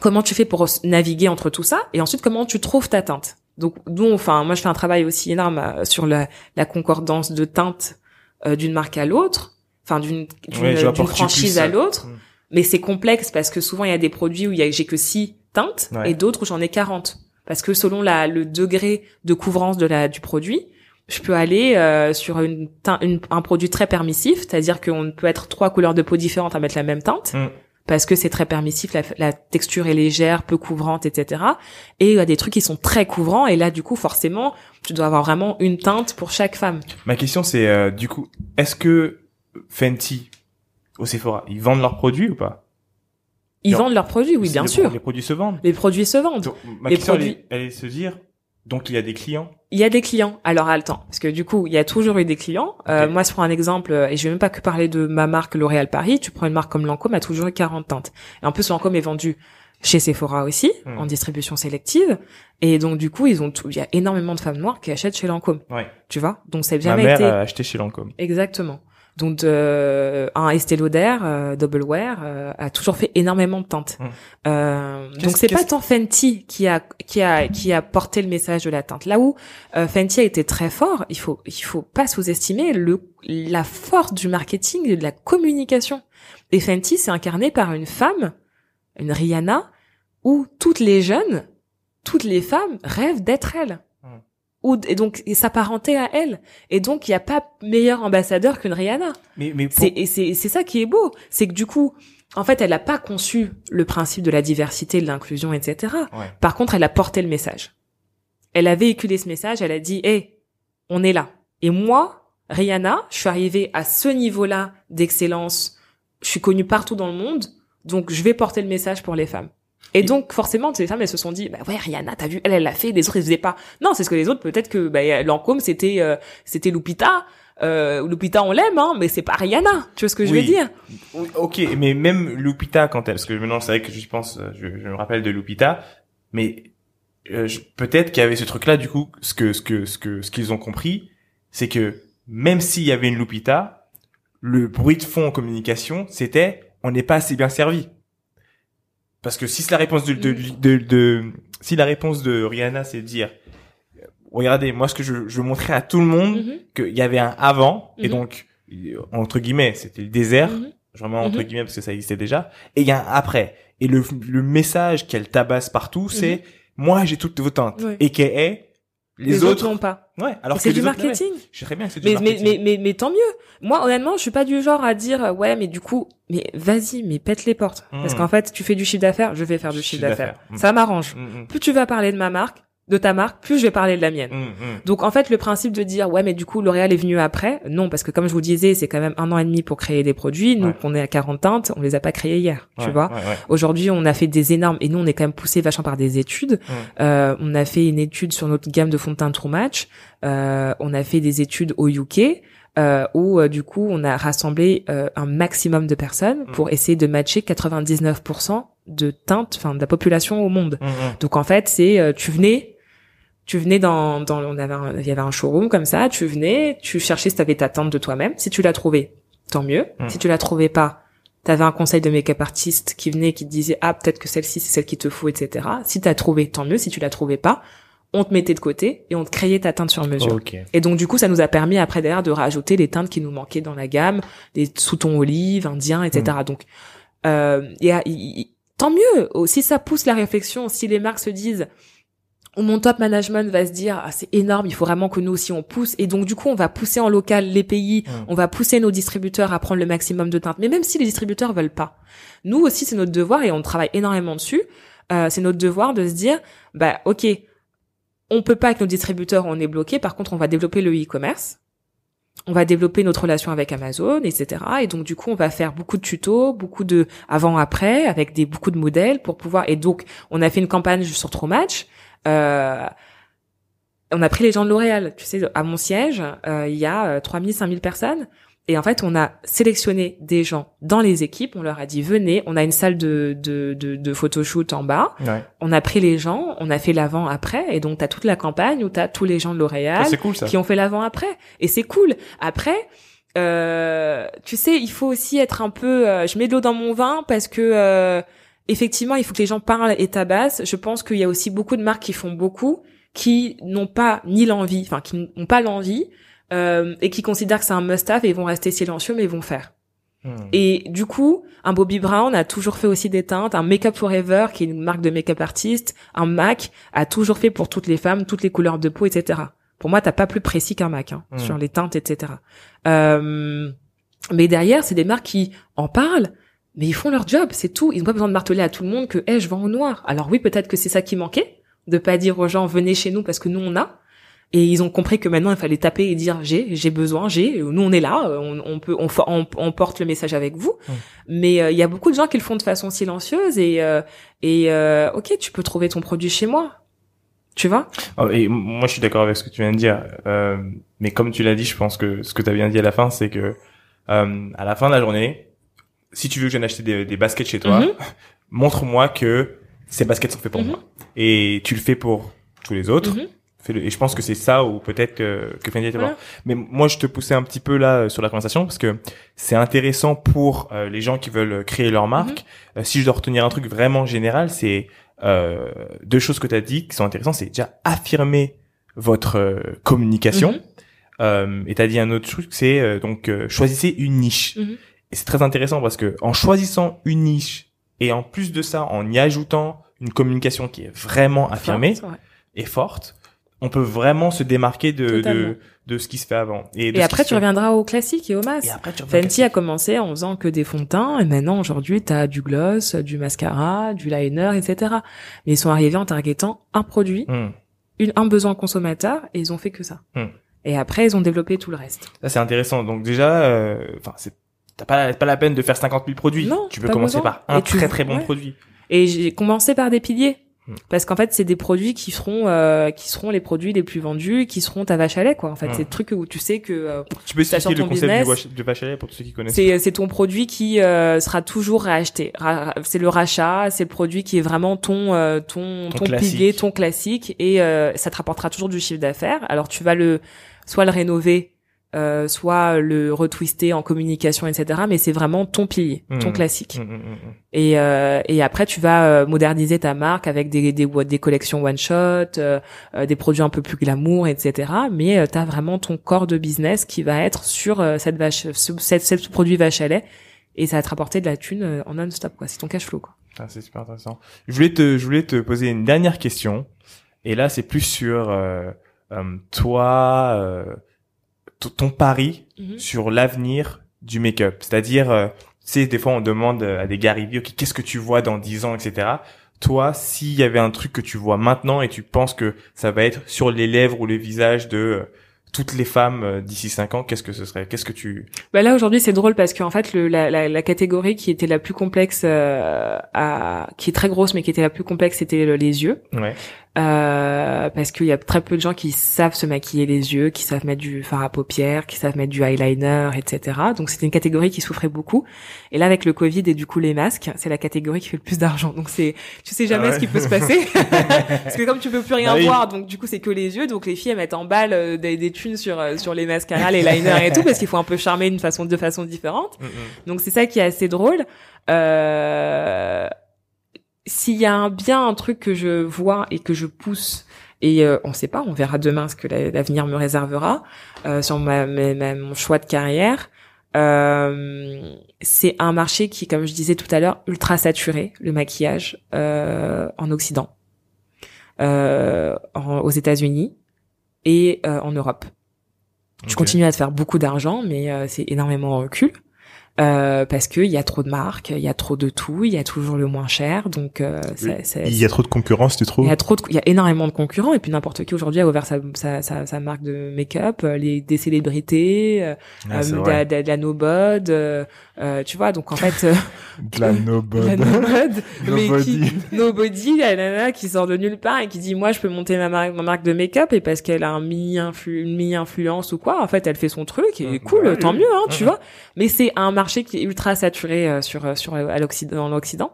comment tu fais pour naviguer entre tout ça? Et ensuite comment tu trouves ta teinte? Donc nous, enfin moi je fais un travail aussi énorme euh, sur la, la concordance de teinte euh, d'une marque à l'autre, enfin d'une Ouais, franchise à l'autre. Mm. Mais c'est complexe parce que souvent il y a des produits où il y a j'ai que six teintes Ouais. et d'autres où j'en ai 40 parce que selon la le degré de couvrance de la du produit, je peux aller euh, sur une, teint- une- un produit très permissif, c'est-à-dire qu'on peut être trois couleurs de peau différentes à mettre la même teinte Mm. parce que c'est très permissif, la, la texture est légère, peu couvrante, etc. Et il y a des trucs qui sont très couvrants et là du coup forcément tu dois avoir vraiment une teinte pour chaque femme. Ma question c'est euh, du coup, est-ce que Fenty au Sephora, ils vendent leurs produits ou pas? Ils vendent leurs produits, oui bien les- sûr. Les produits se vendent. Les produits se vendent. Donc, ma Les question elle, produits- est, elle est se dire, donc il y a des clients? Il y a des clients. Alors attends, parce que du coup, il y a toujours eu des clients. Euh, moi, je prends un exemple, euh, et je vais même pas que parler de ma marque L'Oréal Paris. Tu prends une marque comme Lancôme, a toujours eu 40 teintes. Et en plus, Lancôme est vendu chez Sephora aussi, Hmm. en distribution sélective. Et donc, du coup, ils ont tout. Il y a énormément de femmes noires qui achètent chez Lancôme. Ouais. Tu vois? Donc, ça n'a Ma jamais mère été a acheté chez Lancôme. exactement. Donc euh, un Estée Lauder euh, Double Wear euh, a toujours fait énormément de teintes. Mm. Euh, donc c'est pas tant Fenty qui a qui a qui a porté le message de la teinte. Là où euh, Fenty a été très fort, il faut il faut pas sous-estimer le la force du marketing et de la communication. Et Fenty c'est incarné par une femme, une Rihanna, où toutes les jeunes, toutes les femmes rêvent d'être elle. Ou et donc et s'apparenter à elle. Et donc il y a pas meilleur ambassadeur qu'une Rihanna. Mais mais pour- C'est et c'est c'est ça qui est beau, c'est que du coup, en fait, elle a pas conçu le principe de la diversité, de l'inclusion, etc. Ouais. Par contre, elle a porté le message. Elle a véhiculé ce message. Elle a dit, hé, on est là. Et moi, Rihanna, je suis arrivée à ce niveau-là d'excellence. Je suis connue partout dans le monde, donc je vais porter le message pour les femmes. Et Et- donc forcément, les femmes elles se sont dit, bah ouais Rihanna, t'as vu, elle elle l'a fait, les autres ils faisaient pas. Non, c'est ce que les autres peut-être que bah, Lancôme c'était euh, c'était Lupita. Euh, Lupita on l'aime, hein, mais c'est pas Rihanna. Tu vois ce que je veux dire? Oui, Ok, mais même Lupita quand elle, parce que maintenant c'est vrai que je pense, euh, je, je me rappelle de Lupita, mais euh, peut-être qu'il y avait ce truc-là. Du coup, ce que ce que ce que ce qu'ils ont compris, c'est que même s'il y avait une Lupita, le bruit de fond en communication, c'était on n'est pas assez bien servi. Parce que si la réponse de, de, de, de- si la réponse de Rihanna c'est de dire regardez moi ce que je, je veux montrer à tout le monde Mhm, qu'il y avait un avant et Mhm. donc entre guillemets c'était le désert vraiment entre guillemets parce que ça existait déjà et il y a un après et le, le message qu'elle tabasse partout c'est moi j'ai toutes vos teintes. Ouais. et qu'elle est les, Les, autres n'ont pas. Ouais alors C'est du autres marketing. je sais très bien que c'est du Mais, mais, marketing mais, mais, mais tant mieux. Moi, honnêtement, je suis pas du genre à dire, euh, ouais, mais du coup, mais vas-y, mais pète les portes. Parce Mm. qu'en fait, tu fais du chiffre d'affaires, je vais faire du chiffre d'affaires. Ça m'arrange. Mm, mm, Plus tu vas parler de ma marque, de ta marque, plus je vais parler de la mienne. mm, mm. Donc en fait le principe de dire ouais mais du coup L'Oréal est venu après non parce que comme je vous disais c'est quand même un an et demi pour créer des produits nous Ouais. on est à 40 teintes on les a pas créés hier tu vois ouais. Aujourd'hui, on a fait des énormes et nous on est quand même poussé vachement par des études. Mm. Euh, on a fait une étude sur notre gamme de fond de teint True Match. Euh, on a fait des études au UK euh, où euh, du coup on a rassemblé euh, un maximum de personnes pour essayer de matcher 99% de teintes, enfin de la population au monde. Donc en fait c'est euh, tu venais tu venais dans, dans on avait un- il y avait un showroom comme ça, tu venais, tu cherchais si t'avais ta teinte de toi-même. Si tu l'as trouvée, tant mieux. Mm. Si tu la trouvais pas, t'avais un conseil de make-up artiste qui venait, qui te disait ah peut-être que celle-ci c'est celle qui te faut, etc. Si t'as trouvé, tant mieux. Si tu la trouvais pas, on te mettait de côté et on te créait ta teinte sur mesure. Et donc du coup, ça nous a permis après derrière de rajouter les teintes qui nous manquaient dans la gamme, des sous-tons olive, indiens, etc. Donc euh, il y a- il- il- tant mieux. Oh, Si ça pousse la réflexion, si les marques se disent mon top management va se dire ah, c'est énorme, il faut vraiment que nous aussi on pousse et donc du coup on va pousser en local les pays, Mm. on va pousser nos distributeurs à prendre le maximum de teintes. Mais même si les distributeurs veulent pas, nous aussi c'est notre devoir et on travaille énormément dessus. euh, c'est notre devoir de se dire bah ok on peut pas avec nos distributeurs, on est bloqué. Par contre, on va développer le e-commerce. On va développer notre relation avec Amazon, etc. Et donc, du coup, on va faire beaucoup de tutos, beaucoup de avant-après, avec des beaucoup de modèles pour pouvoir. Et donc, on a fait une campagne sur Tromatch. Euh, on a pris les gens de L'Oréal. Tu sais, à mon siège, euh, il y a euh, 3000, 5000 personnes. Et en fait, on a sélectionné des gens dans les équipes. On leur a dit, venez. On a une salle de, de, de, de photoshoot en bas ouais on a pris les gens, on a fait l'avant-après, et donc t'as toute la campagne où t'as tous les gens de L'Oréal Ah, cool qui ont fait l'avant-après, et c'est cool. Après, euh, tu sais, il faut aussi être un peu, euh, je mets de l'eau dans mon vin parce que euh, effectivement, il faut que les gens parlent et tabassent. Je pense qu'il y a aussi beaucoup de marques qui font beaucoup, qui n'ont pas ni l'envie, enfin qui n'ont pas l'envie. euh, et qui considèrent que c'est un must-have et vont rester silencieux mais vont faire. Mm. Et du coup, un Bobby Brown a toujours fait aussi des teintes, un Make Up Forever, qui est une marque de make-up artiste, un MAC a toujours fait pour toutes les femmes, toutes les couleurs de peau, etc. Pour moi, t'as pas plus précis qu'un MAC hein, Mm. sur les teintes, etc. Euh, mais derrière, c'est des marques qui en parlent, mais ils font leur job, c'est tout. Ils n'ont pas besoin de marteler à tout le monde que, hey, je vends au noir. Alors oui, peut-être que c'est ça qui manquait, de pas dire aux gens, venez chez nous parce que nous on a. Et ils ont compris que maintenant il fallait taper et dire j'ai, j'ai besoin, j'ai. Nous on est là, on, on peut, on, on, on porte le message avec vous. Mais euh, il y a beaucoup de gens qui le font de façon silencieuse et euh, et euh, ok, tu peux trouver ton produit chez moi. Tu vois? Oh, et moi, je suis d'accord avec ce que tu viens de dire. Euh, mais comme tu l'as dit, je pense que ce que tu as bien dit à la fin, c'est que euh, à la fin de la journée, si tu veux que je vienne acheter des, des baskets chez toi, Mhm. montre-moi que ces baskets sont faites pour Mhm. moi. Et tu le fais pour tous les autres. Mhm. Et je pense que c'est ça ou peut-être que, que Fendi était Voilà. Mais moi, je te poussais un petit peu là euh, sur la conversation parce que c'est intéressant pour euh, les gens qui veulent créer leur marque. Euh, si je dois retenir un truc vraiment général, c'est euh, deux choses que tu as dit qui sont intéressantes. C'est déjà affirmer votre euh, communication. Euh, et t'as dit un autre truc, c'est euh, donc euh, choisissez une niche. Et c'est très intéressant parce que en choisissant une niche et en plus de ça, en y ajoutant une communication qui est vraiment affirmée ouais. et forte, on peut vraiment se démarquer de de, de ce qui se fait avant. Et, de Et ce après, tu fait- reviendras au classique et au masque. Et après, tu reviens Fenty a commencé en faisant que des fonds de teint, et maintenant, aujourd'hui, t'as du gloss, du mascara, du liner, etc. Mais ils sont arrivés en targetant un produit, Hum. une, un besoin consommateur, et ils ont fait que ça. Hmm. Et après, ils ont développé tout le reste. Ça c'est intéressant. Donc déjà, euh, enfin c'est t'as pas pas la peine de faire 50 000 produits. Non, tu peux commencer besoin. par un Et tu- très très bon ouais. produit. Et j'ai commencé par des piliers. Hmm. Parce qu'en fait, c'est des produits qui seront euh, qui seront les produits les plus vendus, qui seront ta vache à lait, quoi. En fait, Hmm. c'est le truc où tu sais que euh, Tu peux expliquer le concept business. du, vache à lait pour tous ceux qui connaissent. c'est c'est ton produit qui euh, sera toujours racheté. Ra- c'est le rachat, c'est le produit qui est vraiment ton euh, ton Ton ton, pilier, ton classique, et euh, ça te rapportera toujours du chiffre d'affaires. Alors tu vas le soit le rénover, euh, soit le retwister en communication, etc. Mais c'est vraiment ton pilier, ton Hmm. classique. Hum, hum. Et, euh, et après, tu vas euh, moderniser ta marque avec des, des, des collections one-shot, euh, euh, des produits un peu plus glamour, etc. Mais euh, tu as vraiment ton corps de business qui va être sur euh, cette vache, ce, cette, cette produit vache à lait. Et ça va te rapporter de la thune en non-stop, quoi. C'est ton cash flow, quoi. Ah, c'est super intéressant. Je voulais te, je voulais te poser une dernière question. Et là, c'est plus sur euh, euh, toi, euh, ton pari Mhm. sur l'avenir du make-up. C'est-à-dire, euh, tu sais, des fois, on demande euh, à des gars reviews, OK, qu'est-ce que tu vois dans 10 ans, etc. Toi, s'il y avait un truc que tu vois maintenant et tu penses que ça va être sur les lèvres ou le visage de euh, toutes les femmes euh, d'ici 5 ans, qu'est-ce que ce serait? Qu'est-ce que tu... Bah là aujourd'hui c'est drôle parce qu'en fait le, la, la, la catégorie qui était la plus complexe euh, à, qui est très grosse mais qui était la plus complexe c'était le- les yeux Ouais. Euh, parce qu'il y a très peu de gens qui savent se maquiller les yeux, qui savent mettre du fard à paupières, qui savent mettre du eyeliner, etc. Donc c'était une catégorie qui souffrait beaucoup. Et là avec le Covid et du coup les masques, c'est la catégorie qui fait le plus d'argent. Donc c'est, tu sais jamais Ah ouais. ce qui peut se passer parce que comme tu peux plus rien Bah oui. voir, donc du coup c'est que les yeux. Donc les filles elles mettent en balle euh, des, des thunes sur euh, sur les mascaras, les liners et tout parce qu'il faut un peu charmer d'une façon de façon différente. Hum, hum. Donc c'est ça qui est assez drôle. Euh, S'il y a un bien un truc que je vois et que je pousse et euh, on sait pas, on verra demain ce que la- l'avenir me réservera euh, sur ma, ma- ma- mon choix de carrière. Euh, c'est un marché qui, comme je disais tout à l'heure, ultra saturé, le maquillage euh, en Occident, euh, en- aux États-Unis et euh, en Europe. Je continue à te faire beaucoup d'argent, mais euh, c'est énormément en recul. Euh, parce que il y a trop de marques, il y a trop de tout, il y a toujours le moins cher, donc euh, ça- ça- Il y a trop de concurrence, tu il trouves y a trop de, il y a énormément de concurrents et puis n'importe qui aujourd'hui a ouvert sa, sa, sa, sa marque de make-up, euh, les des célébrités, euh, Ah, euh, de, de, de la no-bod, euh, tu vois. Donc en fait, De la no-bod. la no-bod, mais Nobody. qui, nobody, la nana qui sort de nulle part et qui dit moi je peux monter ma marque, ma marque de make-up et parce qu'elle a un mini influ, une mini influence ou quoi, en fait elle fait son truc et Mm, cool, bah tant mieux, hein, tu Mhm. vois. Mais c'est un marché qui est ultra saturé euh, sur sur à l'Occident, dans l'Occident.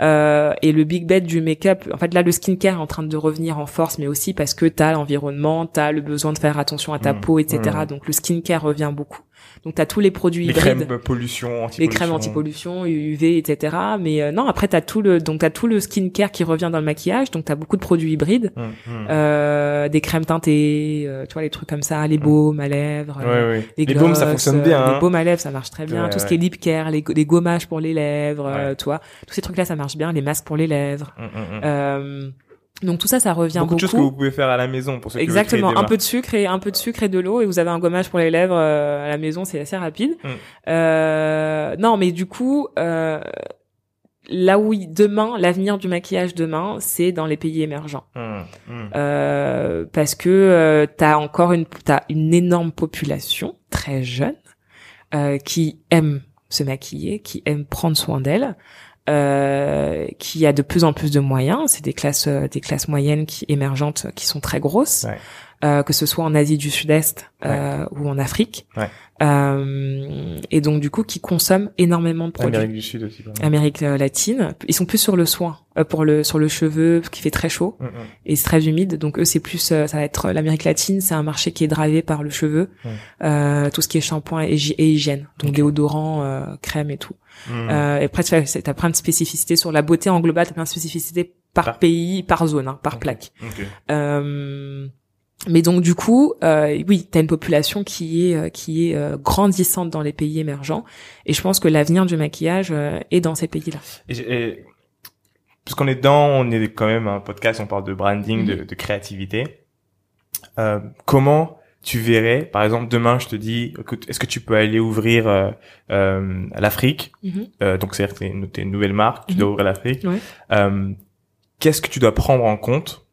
Euh, et le big bet du make-up, en fait là le skincare est en train de revenir en force, mais aussi parce que t'as l'environnement, t'as le besoin de faire attention à ta Mm, peau, etc. mm. Donc le skincare revient beaucoup. Donc t'as tous les produits Les hybrides, crèmes pollution, anti les crèmes anti-pollution, UV, etc. Mais euh, non, après t'as tout le donc t'as tout le skincare qui revient dans le maquillage, donc t'as beaucoup de produits hybrides, Hum, hum. euh, des crèmes teintées, euh, tu vois les trucs comme ça, les baumes à lèvres. euh, Ouais, ouais. les, Les baumes, ça fonctionne bien. Les hein. baumes à lèvres, ça marche très bien. Ouais, tout ce qui est lip care, les, les gommages pour les lèvres, tu vois. Tous ces trucs-là, ça marche bien. Les masques pour les lèvres. Hum, hum, hum. Donc tout ça, ça revient Beaucoup beaucoup. de choses que vous pouvez faire à la maison pour ceux qui Exactement, créer des un peu de sucre et un peu de sucre et de l'eau et vous avez un gommage pour les lèvres euh, à la maison, c'est assez rapide. Mm. Euh, non, mais du coup, euh, là où il- demain, l'avenir du maquillage demain, c'est dans les pays émergents. Hum, hum. Euh, parce que euh, t'as encore une t'as une énorme population très jeune euh, qui aime se maquiller, qui aime prendre soin d'elle, euh, qui a de plus en plus de moyens. C'est des classes euh, des classes moyennes qui émergentes qui sont très grosses. Ouais. euh, que ce soit en Asie du Sud-Est euh, ou en Afrique. Ouais. Euh, et donc du coup, qui consomment énormément de produits. Amérique du Sud aussi. Amérique euh, latine, ils sont plus sur le soin, euh, pour le sur le cheveu qui fait très chaud Mm, mm. et c'est très humide. Donc eux, c'est plus, euh, ça va être l'Amérique latine, c'est un marché qui est drivé par le cheveu, euh, tout ce qui est shampoing et, hy- et hygiène, donc Ok. déodorant, euh, crème et tout. Mm. Euh, et après, tu as, plein de spécificités sur la beauté en global, t'as plein de spécificités par, Par- pays, par zone, hein, par plaque. Euh, mais donc du coup, euh, oui, t'as une population qui est euh, qui est euh, grandissante dans les pays émergents, et je pense que l'avenir du maquillage euh, est dans ces pays-là. Et, et- parce qu'on est dedans, on est quand même un podcast, on parle de branding, Mhm. de, de créativité. Euh, comment tu verrais, par exemple, demain, je te dis, écoute, est-ce que tu peux aller ouvrir euh, euh, l'Afrique? Mhm. euh, Donc, c'est-à-dire que t'es une, nouvelle marque, tu Mhm. dois ouvrir l'Afrique. Ouais. Euh, qu'est-ce que tu dois prendre en compte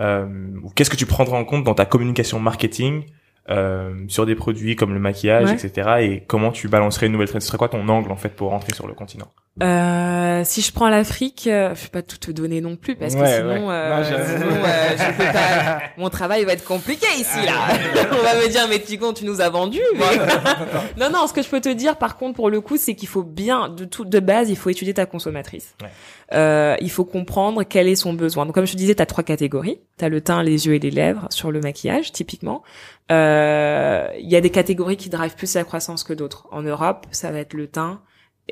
euh, ou qu'est-ce que tu prendras en compte dans ta communication marketing euh, sur des produits comme le maquillage, Ouais. etc. Et comment tu balancerais une nouvelle trend? Ce serait quoi ton angle en fait pour rentrer sur le continent? Euh, si je prends l'Afrique, euh, je vais pas tout te donner non plus parce que Ouais, sinon, ouais. euh, Non, sinon euh, je peux pas. Mon travail va être compliqué ici là. On va me dire mais Tigon, tu nous as vendu. non non, ce que je peux te dire par contre pour le coup, c'est qu'il faut bien de tout de base, il faut étudier ta consommatrice. Ouais. Euh, il faut comprendre quel est son besoin. Donc comme je te disais, tu as trois catégories. Tu as le teint, les yeux et les lèvres sur le maquillage typiquement. Euh, Il y a des catégories qui drivent plus la croissance que d'autres. En Europe, ça va être le teint,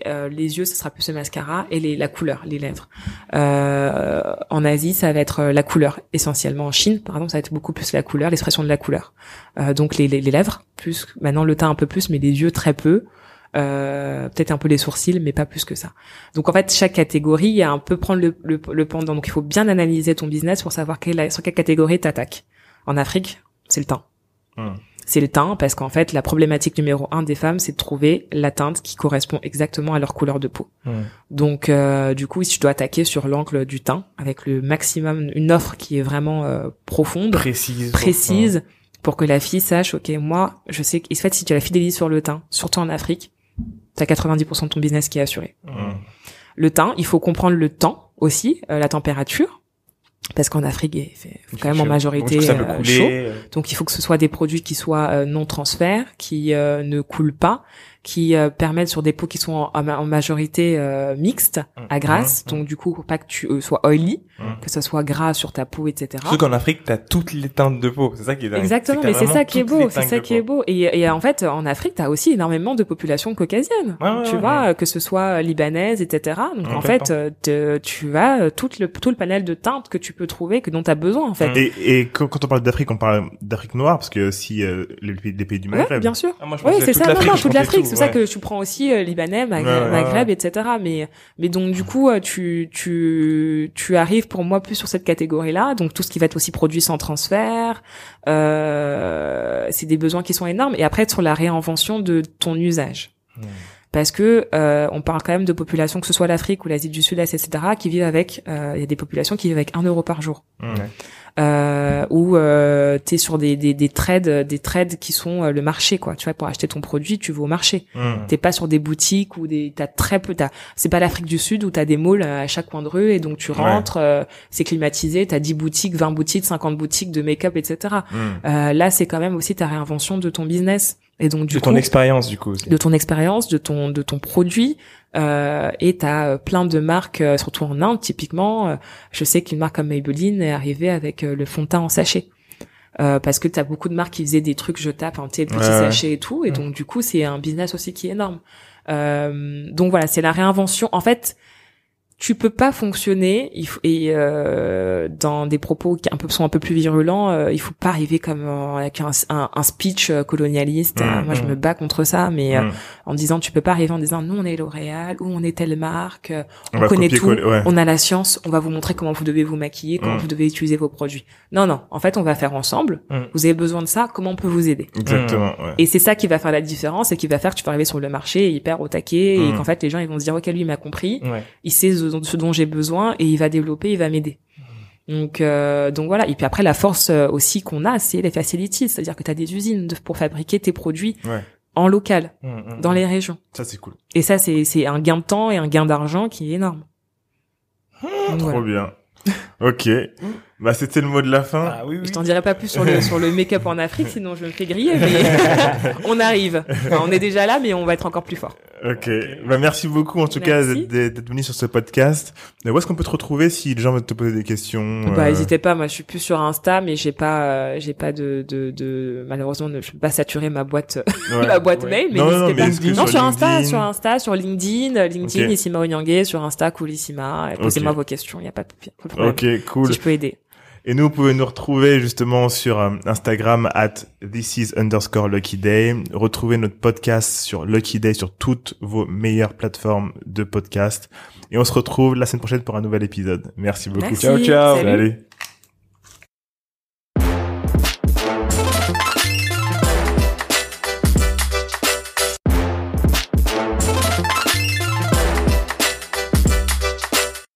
euh, les yeux, ce sera plus le mascara et les, la couleur, les lèvres. Euh, en Asie, ça va être euh, la couleur, essentiellement. En Chine, par exemple, ça va être beaucoup plus la couleur, l'expression de la couleur. Euh, donc les, les, les lèvres, plus maintenant le teint un peu plus, mais les yeux très peu. Euh, peut-être un peu les sourcils, mais pas plus que ça. Donc en fait, chaque catégorie, il y a un peu prendre le, le, le pendant. Donc il faut bien analyser ton business pour savoir quelle, sur quelle catégorie t'attaques. En Afrique, c'est le teint. Hmm. C'est le teint parce qu'en fait, la problématique numéro un des femmes, c'est de trouver la teinte qui correspond exactement à leur couleur de peau. Donc, euh, du coup, si tu dois attaquer sur l'angle du teint, avec le maximum, une offre qui est vraiment euh, profonde, Précise. précise, pour que la fille sache, ok, moi, je sais qu'en fait, si tu la fidélises sur le teint, surtout en Afrique, t'as 90% de ton business qui est assuré. Le teint, il faut comprendre le temps aussi, euh, la température, parce qu'en Afrique, il fait faut quand même en majorité Donc, euh, chaud. Donc il faut que ce soit des produits qui soient euh, non transfert, qui euh, ne coulent pas, qui euh, permettent sur des peaux qui sont en, en majorité euh, mixtes à grasse. Mhm. Donc du coup, pas que tu euh, sois oily, Mhm. que ça soit gras sur ta peau, etc. Surtout qu'en Afrique, t'as toutes les teintes de peau. C'est ça qui est dingue. Exactement, mais t'as c'est ça qui est beau, c'est ça qui est beau. Et, et en fait, en Afrique, t'as aussi énormément de populations caucasiennes. Ouais, ouais, tu ouais. vois, que ce soit libanaise, etc. Donc en Complètement. fait, euh, te- tu as euh, tout le tout le panel de teintes que tu peux trouver, que dont tu as besoin en fait. Et, et quand, on parle d'Afrique, on parle d'Afrique noire parce que si euh, les, pays- les pays du Ouais, Maghreb. bien sûr. Ah, moi, je Oui, c'est toute ça. Non, toute l'Afrique. C'est ça ouais. que tu prends aussi euh, Libanais, Mag- Ouais, Maghreb, ouais. etc. Mais, mais donc du coup, euh, tu, tu, tu arrives pour moi plus sur cette catégorie-là. Donc tout ce qui va être aussi produit sans transfert, euh, c'est des besoins qui sont énormes. Et après sur la réinvention de ton usage. Parce que euh, on parle quand même de populations, que ce soit l'Afrique ou l'Asie du Sud-Est, etc., qui vivent avec, euh, il y a des populations qui vivent avec un euro par jour. Euh, où euh, t'es sur des, des, des trades des trades qui sont euh, le marché quoi. Tu vois pour acheter ton produit tu vas au marché. Mm. t'es pas sur des boutiques où des t'as très peu t'as c'est pas l'Afrique du Sud où t'as des malls euh, à chaque coin de rue et donc tu rentres euh, c'est climatisé t'as 10 boutiques 20 boutiques 50 boutiques de make-up etc Mm. euh, là c'est quand même aussi ta réinvention de ton business et donc du De coup ton expérience, du coup. de ton expérience, de ton de ton produit. Euh, et t'as euh, plein de marques, euh, surtout en Inde typiquement. euh, je sais qu'une marque comme Maybelline est arrivée avec le fond de teint en sachet. Euh, parce que t'as beaucoup de marques qui faisaient des trucs jetables, hein, tu sais, le petit Ouais, ouais. sachet et tout, et Mm. donc du coup c'est un business aussi qui est énorme. Euh, donc voilà, c'est la réinvention. En fait, tu peux pas fonctionner il faut, et euh, dans des propos qui un peu sont un peu plus virulents euh, il faut pas arriver comme euh, avec un, un, un speech euh, colonialiste Mmh, moi je mmh. me bats contre ça mais euh, Mm. en disant tu peux pas arriver en disant nous on est L'Oréal ou on est telle marque on, va connaît tout ouais. on a la science on va vous montrer comment vous devez vous maquiller comment Mm. vous devez utiliser vos produits non non en fait on va faire ensemble vous avez besoin de ça comment on peut vous aider? Exactement. Ouais. et c'est ça qui va faire la différence et qui va faire que tu vas arriver sur le marché hyper au taquet et qu'en fait les gens ils vont se dire ok lui il m'a compris Ouais. il sait dont, ce dont j'ai besoin et il va développer, il va m'aider. Donc euh, donc voilà et puis après la force euh, aussi qu'on a c'est les facilities, c'est-à-dire que tu as des usines de- pour fabriquer tes produits Ouais. en local Mm, mm, dans les régions. Ça c'est cool. Et ça c'est c'est un gain de temps et un gain d'argent qui est énorme. Donc, Trop voilà. bien. Ok. Bah, c'était le mot de la fin. Ah oui, oui. Je t'en dirai pas plus sur le sur le make-up en Afrique, sinon je me fais griller. Mais on arrive. Enfin, on est déjà là, mais on va être encore plus fort. Ok. Bah, merci beaucoup, en tout cas, Merci. d'être d'être venu sur ce podcast. Euh, Où est-ce qu'on peut te retrouver si les gens veulent te poser des questions Bah, euh, n'hésitez pas. Moi, je suis plus sur Insta, mais j'ai pas, euh, j'ai pas de, de, de, malheureusement, je peux pas saturer ma boîte, ouais. ma boîte Ouais. mail. Mais Non, non, n'hésitez mais pas. non, sur sur Insta, sur Insta, sur LinkedIn, LinkedIn, Ok. Issima Onyangue, sur Insta, Coolissima. Posez-moi vos questions. Il y a pas de, pas de problème. Ok, cool. Si je peux aider. Et nous, vous pouvez nous retrouver justement sur euh, Instagram at this is underscore lucky day. Retrouvez notre podcast sur Lucky Day sur toutes vos meilleures plateformes de podcast. Et on se retrouve la semaine prochaine pour un nouvel épisode. Merci beaucoup. Merci. Ciao, ciao. Salut. Allez.